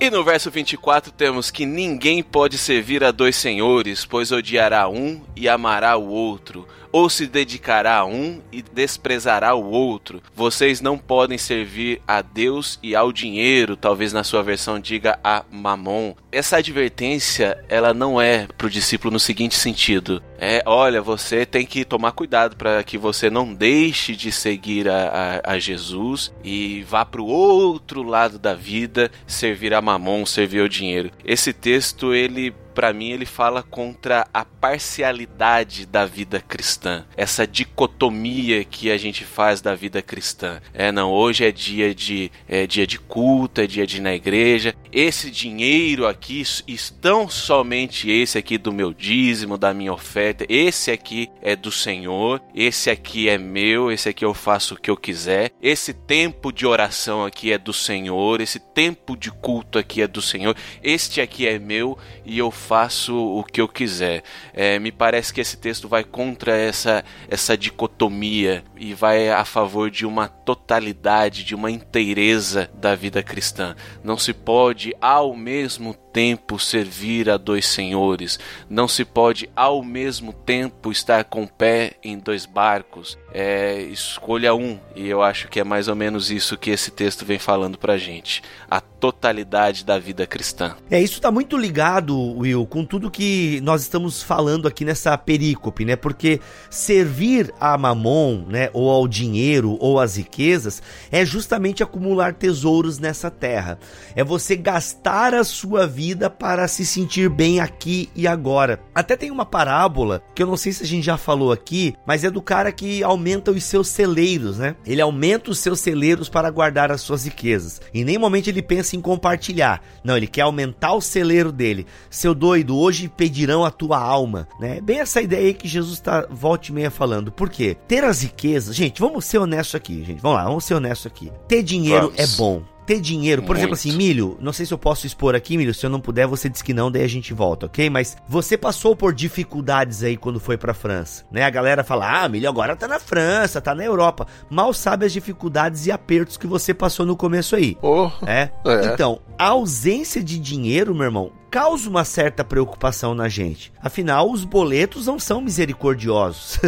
E no verso 24 temos que ninguém pode servir a dois senhores, pois odiará um e amará o outro, ou se dedicará a um e desprezará o outro. Vocês não podem servir a Deus e ao dinheiro, talvez na sua versão diga a mamon. Essa advertência, ela não é para o discípulo no seguinte sentido: é, olha, você tem que tomar cuidado para que você não deixe de seguir a, a, a Jesus e vá para o outro lado da vida, servir a mamon, servir ao dinheiro. Esse texto ele para mim, ele fala contra a parcialidade da vida cristã, essa dicotomia que a gente faz da vida cristã. É, não, hoje é dia de é dia de culto, é dia de ir na igreja. Esse dinheiro aqui, estão somente esse aqui do meu dízimo, da minha oferta. Esse aqui é do Senhor, esse aqui é meu, esse aqui eu faço o que eu quiser. Esse tempo de oração aqui é do Senhor, esse tempo de culto aqui é do Senhor. Este aqui é meu e eu faço o que eu quiser. É, me parece que esse texto vai contra essa, essa dicotomia e vai a favor de uma totalidade, de uma inteireza da vida cristã. Não se pode ao mesmo tempo servir a dois senhores, não se pode ao mesmo tempo estar com o pé em dois barcos. É, escolha um, e eu acho que é mais ou menos isso que esse texto vem falando pra gente. A totalidade da vida cristã. É, isso está muito ligado, Will, com tudo que nós estamos falando aqui nessa perícope, né? Porque servir a mamon, né, ou ao dinheiro ou às riquezas, é justamente acumular tesouros nessa terra. É você gastar a sua vida para se sentir bem aqui e agora. Até tem uma parábola que eu não sei se a gente já falou aqui, mas é do cara que aumenta os seus celeiros, né? Ele aumenta os seus celeiros para guardar as suas riquezas. E nem momento ele pensa em compartilhar. Não, ele quer aumentar o celeiro dele. Seu doido, hoje pedirão a tua alma, né? Bem essa ideia aí que Jesus está volta e meia falando. Por quê? Ter as riquezas, gente, vamos ser honestos aqui, gente. Vamos lá, vamos ser honestos aqui. Ter dinheiro vamos. é bom ter dinheiro, por Muito. exemplo assim, Milho, não sei se eu posso expor aqui, Milho, se eu não puder, você diz que não, daí a gente volta, ok? Mas você passou por dificuldades aí quando foi pra França, né? A galera fala, ah, Milho agora tá na França, tá na Europa. Mal sabe as dificuldades e apertos que você passou no começo aí. Oh, é? é. Então, a ausência de dinheiro, meu irmão, causa uma certa preocupação na gente. Afinal, os boletos não são misericordiosos.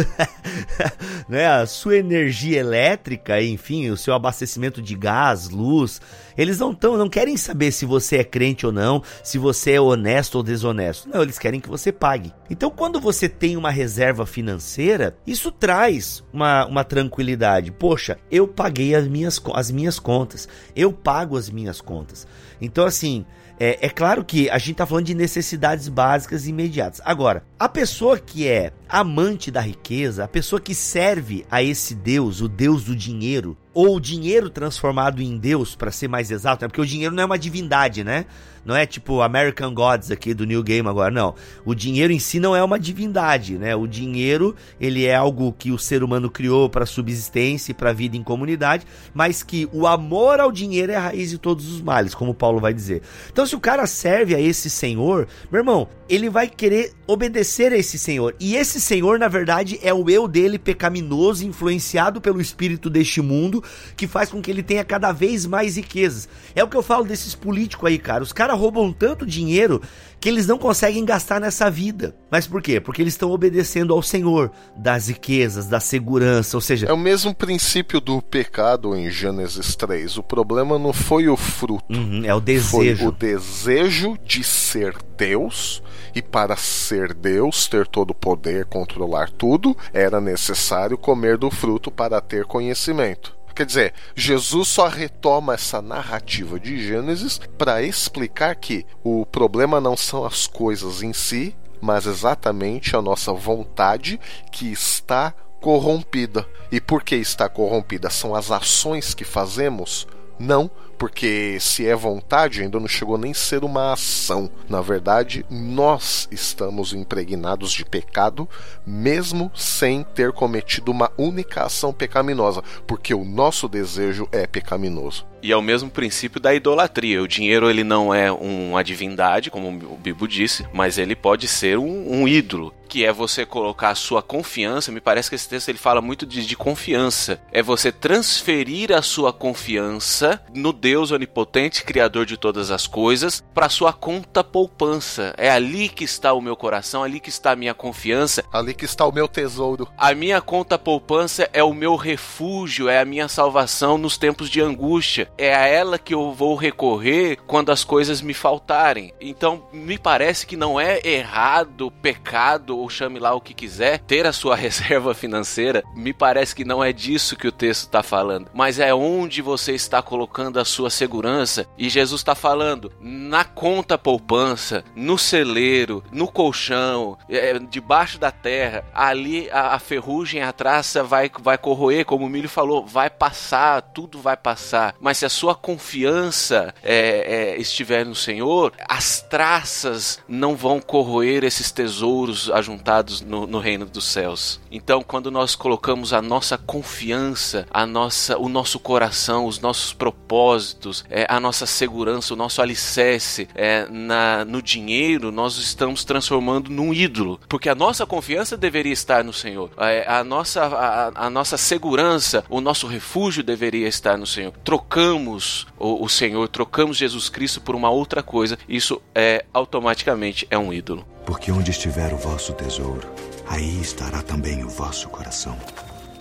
né? A sua energia elétrica, enfim, o seu abastecimento de gás, luz, eles não tão, não querem saber se você é crente ou não, se você é honesto ou desonesto. Não, eles querem que você pague. Então, quando você tem uma reserva financeira, isso traz uma, uma tranquilidade. Poxa, eu paguei as minhas, as minhas contas, eu pago as minhas contas. Então, assim, é, é claro que a gente está falando de necessidades básicas e imediatas. Agora, a pessoa que é amante da riqueza, a pessoa que serve a esse Deus, o Deus do dinheiro, ou o dinheiro transformado em Deus, para ser mais exato, né? porque o dinheiro não é uma divindade, né? Não é tipo American Gods aqui do New Game agora, não. O dinheiro em si não é uma divindade, né? O dinheiro, ele é algo que o ser humano criou para subsistência e para vida em comunidade, mas que o amor ao dinheiro é a raiz de todos os males, como Paulo vai dizer. Então, se o cara serve a esse senhor, meu irmão, ele vai querer obedecer a esse senhor. E esse senhor, na verdade, é o eu dele pecaminoso, influenciado pelo espírito deste mundo, que faz com que ele tenha cada vez mais riquezas. É o que eu falo desses políticos aí, cara. Os caras caras roubam tanto dinheiro que eles não conseguem gastar nessa vida. Mas por quê? Porque eles estão obedecendo ao Senhor das riquezas, da segurança, ou seja. É o mesmo princípio do pecado em Gênesis 3. O problema não foi o fruto, uhum, é o desejo. Foi o desejo de ser Deus. E para ser Deus, ter todo o poder, controlar tudo, era necessário comer do fruto para ter conhecimento. Quer dizer, Jesus só retoma essa narrativa de Gênesis para explicar que o problema não são as coisas em si, mas exatamente a nossa vontade que está corrompida. E por que está corrompida? São as ações que fazemos? Não, porque se é vontade, ainda não chegou nem ser uma ação. Na verdade, nós estamos impregnados de pecado, mesmo sem ter cometido uma única ação pecaminosa, porque o nosso desejo é pecaminoso. E é o mesmo princípio da idolatria. O dinheiro ele não é uma divindade, como o Bibo disse, mas ele pode ser um, um ídolo que é você colocar a sua confiança. Me parece que esse texto ele fala muito de, de confiança. É você transferir a sua confiança no Deus onipotente, criador de todas as coisas, para sua conta poupança. É ali que está o meu coração, ali que está a minha confiança, ali que está o meu tesouro. A minha conta poupança é o meu refúgio, é a minha salvação nos tempos de angústia é a ela que eu vou recorrer quando as coisas me faltarem. Então, me parece que não é errado, pecado ou chame lá o que quiser, ter a sua reserva financeira. Me parece que não é disso que o texto está falando, mas é onde você está colocando a sua segurança. E Jesus está falando na conta poupança, no celeiro, no colchão, é, debaixo da terra. Ali a, a ferrugem, a traça vai, vai corroer, como o Milho falou, vai passar, tudo vai passar. Mas se a sua confiança é, é, estiver no Senhor, as traças não vão corroer esses tesouros ajuntados no, no, reino dos céus. Então, quando nós colocamos a nossa confiança, a nossa, o nosso coração, os nossos propósitos, é, a nossa segurança, o nosso alicerce é, na, no dinheiro, nós estamos transformando num ídolo, porque a nossa confiança deveria estar no Senhor, é, a, nossa, a, a nossa segurança, o nosso refúgio deveria estar no Senhor. Trocamos o, o Senhor, trocamos Jesus Cristo por uma outra coisa, isso é automaticamente é um ídolo. Porque onde estiver o vosso tesouro, aí estará também o vosso coração.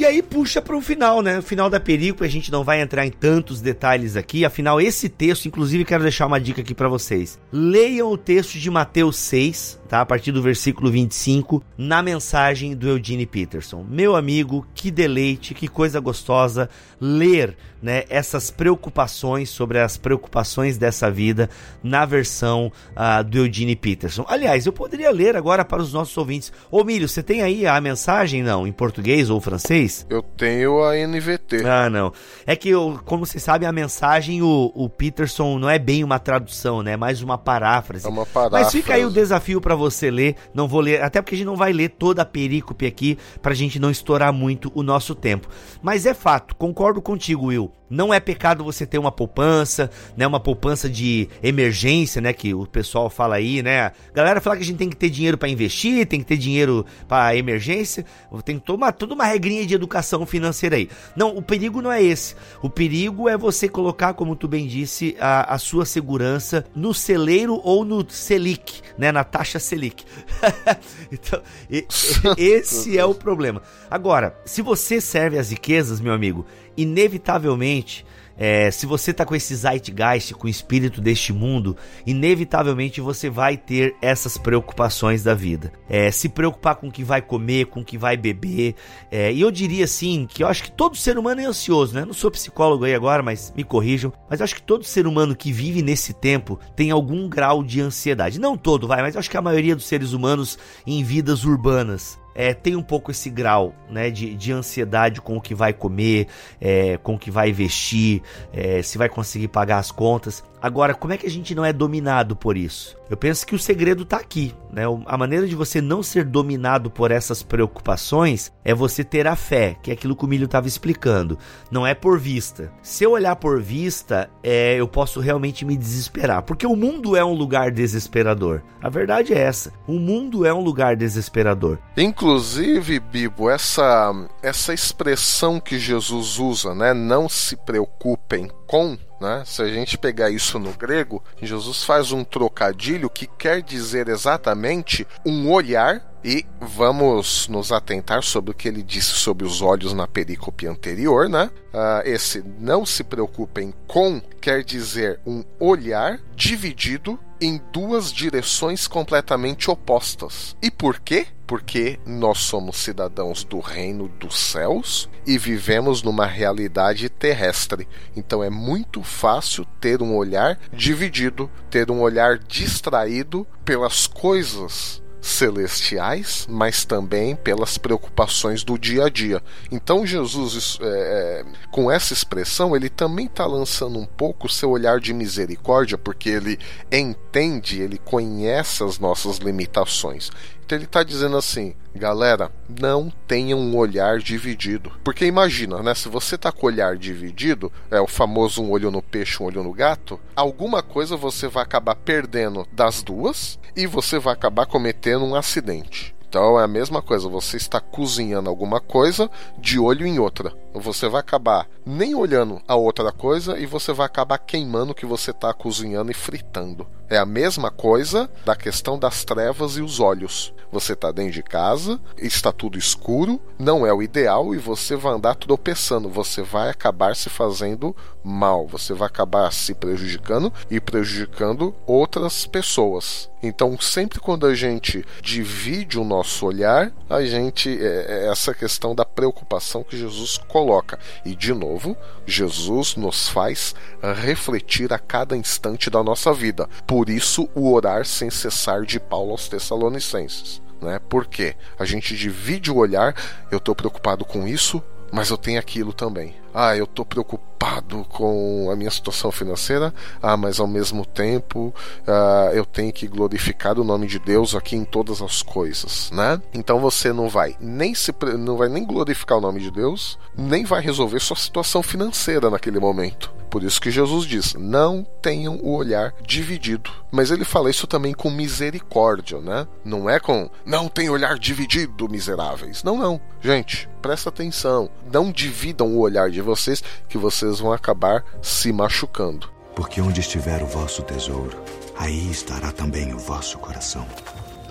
E aí puxa para o final, né? O final da película, a gente não vai entrar em tantos detalhes aqui, afinal esse texto, inclusive quero deixar uma dica aqui para vocês. Leiam o texto de Mateus 6, tá? A partir do versículo 25, na mensagem do Eugene Peterson. Meu amigo, que deleite, que coisa gostosa ler né, essas preocupações sobre as preocupações dessa vida na versão uh, do Eugene Peterson. Aliás, eu poderia ler agora para os nossos ouvintes. Ô Milho, você tem aí a mensagem, não, em português ou francês? Eu tenho a NVT. Ah, não. É que, eu, como você sabe, a mensagem, o, o Peterson não é bem uma tradução, né? É mais uma paráfrase. É uma paráfrase. Mas fica aí o desafio para você ler. Não vou ler, até porque a gente não vai ler toda a perícope aqui, para a gente não estourar muito o nosso tempo. Mas é fato, concordo contigo, Will Não é pecado você ter uma poupança, né? Uma poupança de emergência, né? Que o pessoal fala aí, né? A galera fala que a gente tem que ter dinheiro para investir, tem que ter dinheiro para emergência, tem que tomar toda uma regrinha de educação financeira aí. Não, o perigo não é esse. O perigo é você colocar, como tu bem disse, a, a sua segurança no celeiro ou no Selic, né? Na taxa Selic. então, e, esse é o problema. Agora, se você serve as riquezas, meu amigo, inevitavelmente é, se você tá com esse zeitgeist, com o espírito deste mundo, inevitavelmente você vai ter essas preocupações da vida. É, se preocupar com o que vai comer, com o que vai beber. É, e eu diria assim que eu acho que todo ser humano é ansioso, né? Não sou psicólogo aí agora, mas me corrijam. Mas eu acho que todo ser humano que vive nesse tempo tem algum grau de ansiedade. Não todo, vai, mas eu acho que a maioria dos seres humanos em vidas urbanas é, tem um pouco esse grau né, de, de ansiedade com o que vai comer, é, com o que vai vestir, é, se vai conseguir pagar as contas. Agora, como é que a gente não é dominado por isso? Eu penso que o segredo está aqui. Né? A maneira de você não ser dominado por essas preocupações é você ter a fé, que é aquilo que o Milho estava explicando. Não é por vista. Se eu olhar por vista, é, eu posso realmente me desesperar, porque o mundo é um lugar desesperador. A verdade é essa. O mundo é um lugar desesperador. Inclusive, Bibo, essa, essa expressão que Jesus usa, né? Não se preocupem com né? Se a gente pegar isso no grego, Jesus faz um trocadilho que quer dizer exatamente um olhar e vamos nos atentar sobre o que ele disse sobre os olhos na perícope anterior, né? Uh, esse não se preocupem com quer dizer um olhar dividido em duas direções completamente opostas. E por quê? Porque nós somos cidadãos do reino dos céus e vivemos numa realidade terrestre. Então é muito fácil ter um olhar dividido, ter um olhar distraído pelas coisas celestiais, mas também pelas preocupações do dia a dia. Então Jesus, é, é com essa expressão, ele também está lançando um pouco o seu olhar de misericórdia, porque ele entende, ele conhece as nossas limitações. Ele está dizendo assim, galera, não tenham um olhar dividido. Porque imagina, né? Se você tá com o olhar dividido, é o famoso um olho no peixe, um olho no gato, alguma coisa você vai acabar perdendo das duas e você vai acabar cometendo um acidente. Então é a mesma coisa, você está cozinhando alguma coisa de olho em outra. Você vai acabar nem olhando a outra coisa e você vai acabar queimando o que você está cozinhando e fritando. É a mesma coisa da questão das trevas e os olhos. Você está dentro de casa, está tudo escuro, não é o ideal e você vai andar tropeçando. Você vai acabar se fazendo mal, você vai acabar se prejudicando e prejudicando outras pessoas. Então, sempre quando a gente divide o nosso olhar, a gente é, é essa questão da preocupação que Jesus coloca. E de novo, Jesus nos faz refletir a cada instante da nossa vida. Por isso, o orar sem cessar de Paulo aos Tessalonicenses. Né? Por quê? A gente divide o olhar, eu estou preocupado com isso, mas eu tenho aquilo também. Ah, eu estou preocupado com a minha situação financeira. Ah, mas ao mesmo tempo ah, eu tenho que glorificar o nome de Deus aqui em todas as coisas, né? Então você não vai nem se não vai nem glorificar o nome de Deus, nem vai resolver sua situação financeira naquele momento. Por isso que Jesus diz: não tenham o olhar dividido. Mas ele fala isso também com misericórdia, né? Não é com não tem olhar dividido, miseráveis. Não, não. Gente, presta atenção. Não dividam o olhar de vocês, que vocês vão acabar se machucando. Porque onde estiver o vosso tesouro, aí estará também o vosso coração.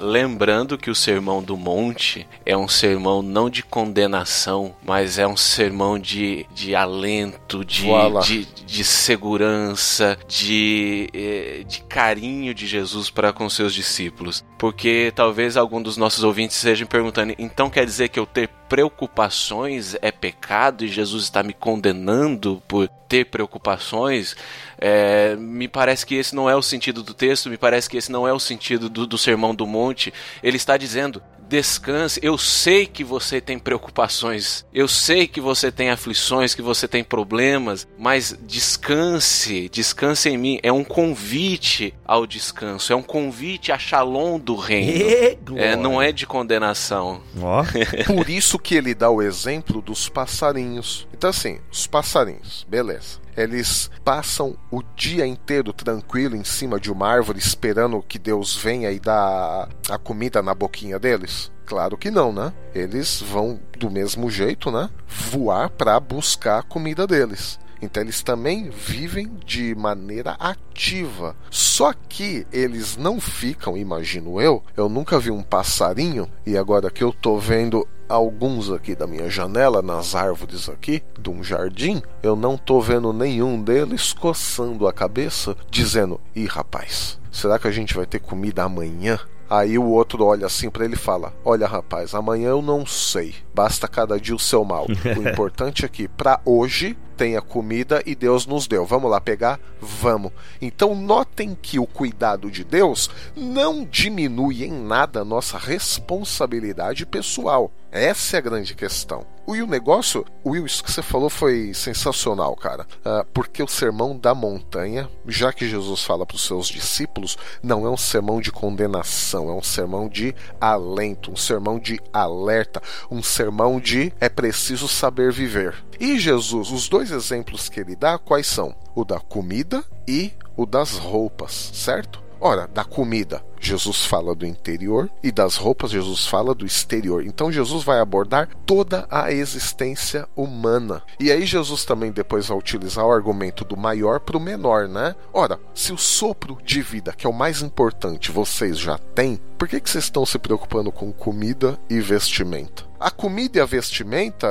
Lembrando que o Sermão do Monte é um sermão não de condenação, mas é um sermão de, de alento, de, de, de, segurança, de, eh, de carinho de Jesus para com seus discípulos. Porque talvez algum dos nossos ouvintes estejam perguntando: então quer dizer que eu ter preocupações é pecado e Jesus está me condenando por ter preocupações? É, me parece que esse não é o sentido do texto, me parece que esse não é o sentido do, do Sermão do Monte. Ele está dizendo: descanse. Eu sei que você tem preocupações, eu sei que você tem aflições, que você tem problemas, mas descanse, descanse em mim. É um convite ao descanso, é um convite a shalom do reino. é, não é de condenação. Oh. Por isso que ele dá o exemplo dos passarinhos. Então, assim, os passarinhos, beleza eles passam o dia inteiro tranquilo em cima de uma árvore esperando que Deus venha e dá a comida na boquinha deles? Claro que não, né? Eles vão do mesmo jeito, né? Voar para buscar a comida deles. Então eles também vivem de maneira ativa. Só que eles não ficam, imagino eu. Eu nunca vi um passarinho e agora que eu tô vendo alguns aqui da minha janela, nas árvores aqui de um jardim, eu não tô vendo nenhum deles coçando a cabeça, dizendo: "Ih, rapaz, será que a gente vai ter comida amanhã?" Aí o outro olha assim para ele e fala: Olha, rapaz, amanhã eu não sei. Basta cada dia o seu mal. o importante é que para hoje tenha comida e Deus nos deu. Vamos lá pegar? Vamos. Então notem que o cuidado de Deus não diminui em nada a nossa responsabilidade pessoal. Essa é a grande questão. E o negócio, Will, isso que você falou foi sensacional, cara. Uh, porque o sermão da montanha, já que Jesus fala para os seus discípulos, não é um sermão de condenação, é um sermão de alento, um sermão de alerta, um sermão de é preciso saber viver. E Jesus, os dois exemplos que ele dá, quais são? O da comida e o das roupas, certo? Ora, da comida, Jesus fala do interior e das roupas, Jesus fala do exterior. Então Jesus vai abordar toda a existência humana. E aí Jesus também depois vai utilizar o argumento do maior para o menor, né? Ora, se o sopro de vida, que é o mais importante, vocês já têm, por que, que vocês estão se preocupando com comida e vestimenta? A comida e a vestimenta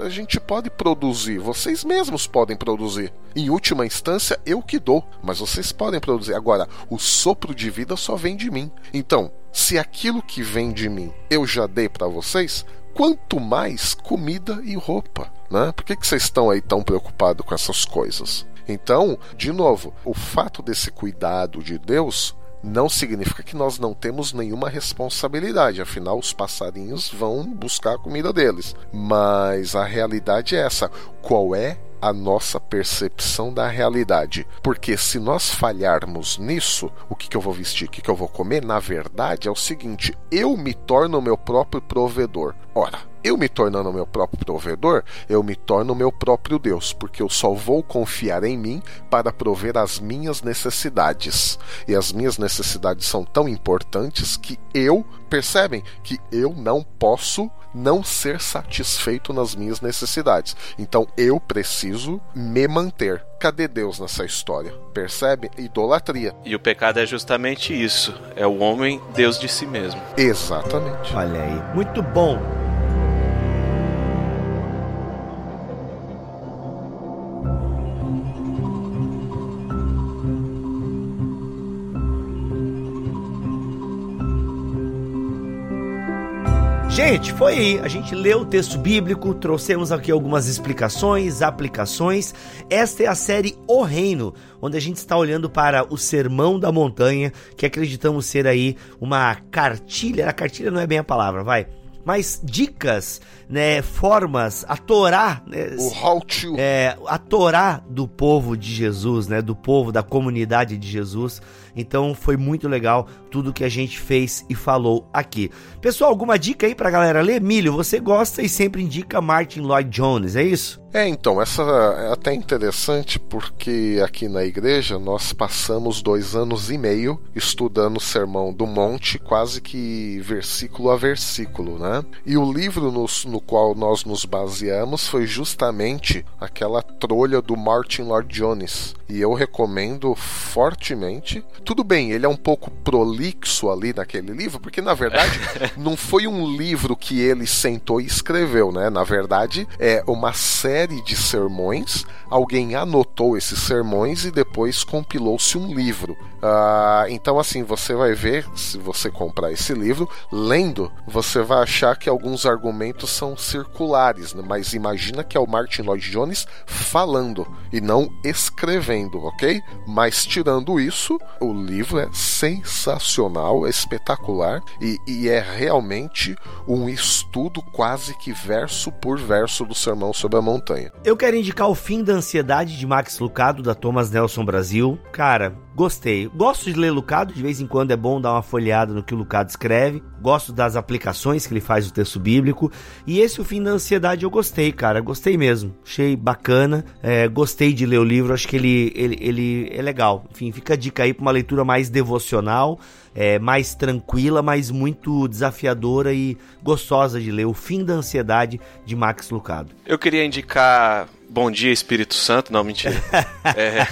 a gente pode produzir, vocês mesmos podem produzir. Em última instância, eu que dou, mas vocês podem produzir. Agora, o sopro de vida só vem de mim. Então, se aquilo que vem de mim eu já dei para vocês, quanto mais comida e roupa, né? Por que, que vocês estão aí tão preocupados com essas coisas? Então, de novo, o fato desse cuidado de Deus não significa que nós não temos nenhuma responsabilidade, afinal, os passarinhos vão buscar a comida deles. Mas a realidade é essa: qual é a nossa percepção da realidade. Porque se nós falharmos nisso, o que, que eu vou vestir, o que, que eu vou comer, na verdade é o seguinte: eu me torno o meu próprio provedor. Ora, eu me tornando meu próprio provedor, eu me torno meu próprio Deus, porque eu só vou confiar em mim para prover as minhas necessidades. E as minhas necessidades são tão importantes que eu, percebem, que eu não posso não ser satisfeito nas minhas necessidades. Então eu preciso me manter. Cadê Deus nessa história? Percebe? Idolatria. E o pecado é justamente isso: é o homem Deus de si mesmo. Exatamente. Olha aí, muito bom. Gente, foi aí. A gente leu o texto bíblico, trouxemos aqui algumas explicações, aplicações. Esta é a série O Reino, onde a gente está olhando para o Sermão da Montanha, que acreditamos ser aí uma cartilha. A cartilha não é bem a palavra, vai mas dicas, né, formas, a Torá, né, o how to. É, a Torá do povo de Jesus, né, do povo da comunidade de Jesus. Então foi muito legal tudo que a gente fez e falou aqui. Pessoal, alguma dica aí pra galera ler? Milho, você gosta e sempre indica Martin Lloyd Jones, é isso? É, então, essa é até interessante porque aqui na igreja nós passamos dois anos e meio estudando o Sermão do Monte, quase que versículo a versículo, né? E o livro no, no qual nós nos baseamos foi justamente aquela trolha do Martin Lloyd Jones. E eu recomendo fortemente. Tudo bem, ele é um pouco prolixo ali naquele livro, porque na verdade não foi um livro que ele sentou e escreveu, né? Na verdade, é uma série série de sermões, alguém anotou esses sermões e depois compilou-se um livro. Uh, então, assim, você vai ver, se você comprar esse livro, lendo, você vai achar que alguns argumentos são circulares, né? mas imagina que é o Martin Lloyd Jones falando e não escrevendo, ok? Mas tirando isso, o livro é sensacional, é espetacular e, e é realmente um estudo quase que verso por verso do Sermão sobre a Montanha. Eu quero indicar o Fim da Ansiedade de Max Lucado, da Thomas Nelson Brasil. Cara, Gostei. Gosto de ler Lucado, de vez em quando é bom dar uma folheada no que o Lucado escreve. Gosto das aplicações que ele faz do texto bíblico. E esse O Fim da Ansiedade eu gostei, cara. Gostei mesmo. Achei bacana. É, gostei de ler o livro. Acho que ele, ele, ele é legal. Enfim, fica a dica aí para uma leitura mais devocional é, mais tranquila, mas muito desafiadora e gostosa de ler. O Fim da Ansiedade, de Max Lucado. Eu queria indicar Bom dia, Espírito Santo. Não, mentira. é...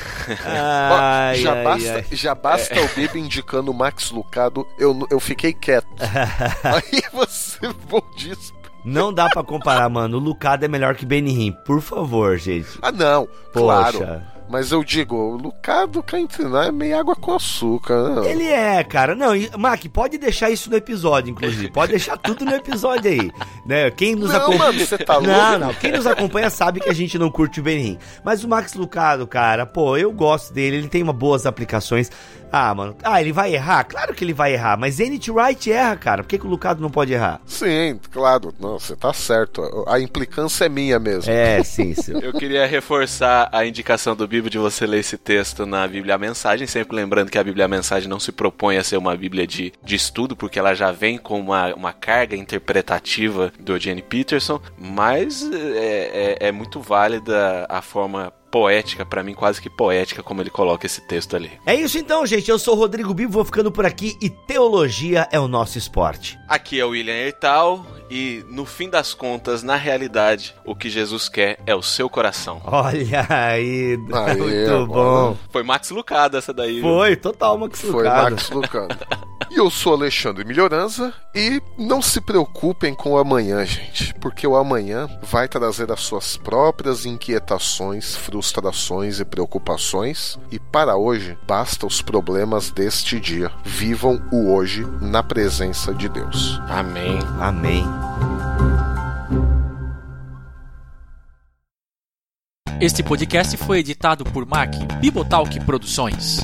ai, já, ai, basta, ai. já basta é... o Bibi indicando o Max Lucado, eu, eu fiquei quieto. Aí você, bom dia, não dá para comparar, mano. O Lucado é melhor que Benny por favor, gente. Ah, não, Poxa. claro. Mas eu digo, o Lucado cá entre nós é meio água com açúcar, né? Ele é, cara. Não, e, Mac, pode deixar isso no episódio, inclusive. Pode deixar tudo no episódio aí. Né? Quem nos acompanha. Você tá louco? Não, não. Quem nos acompanha sabe que a gente não curte o Benin. Mas o Max Lucado, cara, pô, eu gosto dele, ele tem uma boas aplicações. Ah, mano. Ah, ele vai errar? Claro que ele vai errar, mas Zenith Wright erra, cara. Por que, que o Lucado não pode errar? Sim, claro. Não, você tá certo. A implicância é minha mesmo. É, sim, sim. Eu queria reforçar a indicação do Bíblia de você ler esse texto na Bíblia Mensagem, sempre lembrando que a Bíblia Mensagem não se propõe a ser uma Bíblia de, de estudo, porque ela já vem com uma, uma carga interpretativa do Eugene Peterson, mas é, é, é muito válida a forma poética, para mim quase que poética, como ele coloca esse texto ali. É isso então, gente. Eu sou o Rodrigo Bibo, vou ficando por aqui e teologia é o nosso esporte. Aqui é o William Ertal e no fim das contas, na realidade, o que Jesus quer é o seu coração. Olha aí, Aê, muito bom. Foi Max Lucado essa daí. Foi, viu? total Max Lucado. Foi Max Lucado. E eu sou Alexandre Melhoranza e não se preocupem com o amanhã, gente, porque o amanhã vai trazer as suas próprias inquietações, frustrações e preocupações, e para hoje basta os problemas deste dia. Vivam o hoje na presença de Deus. Amém. Amém. Este podcast foi editado por Mac Bibotalk Produções.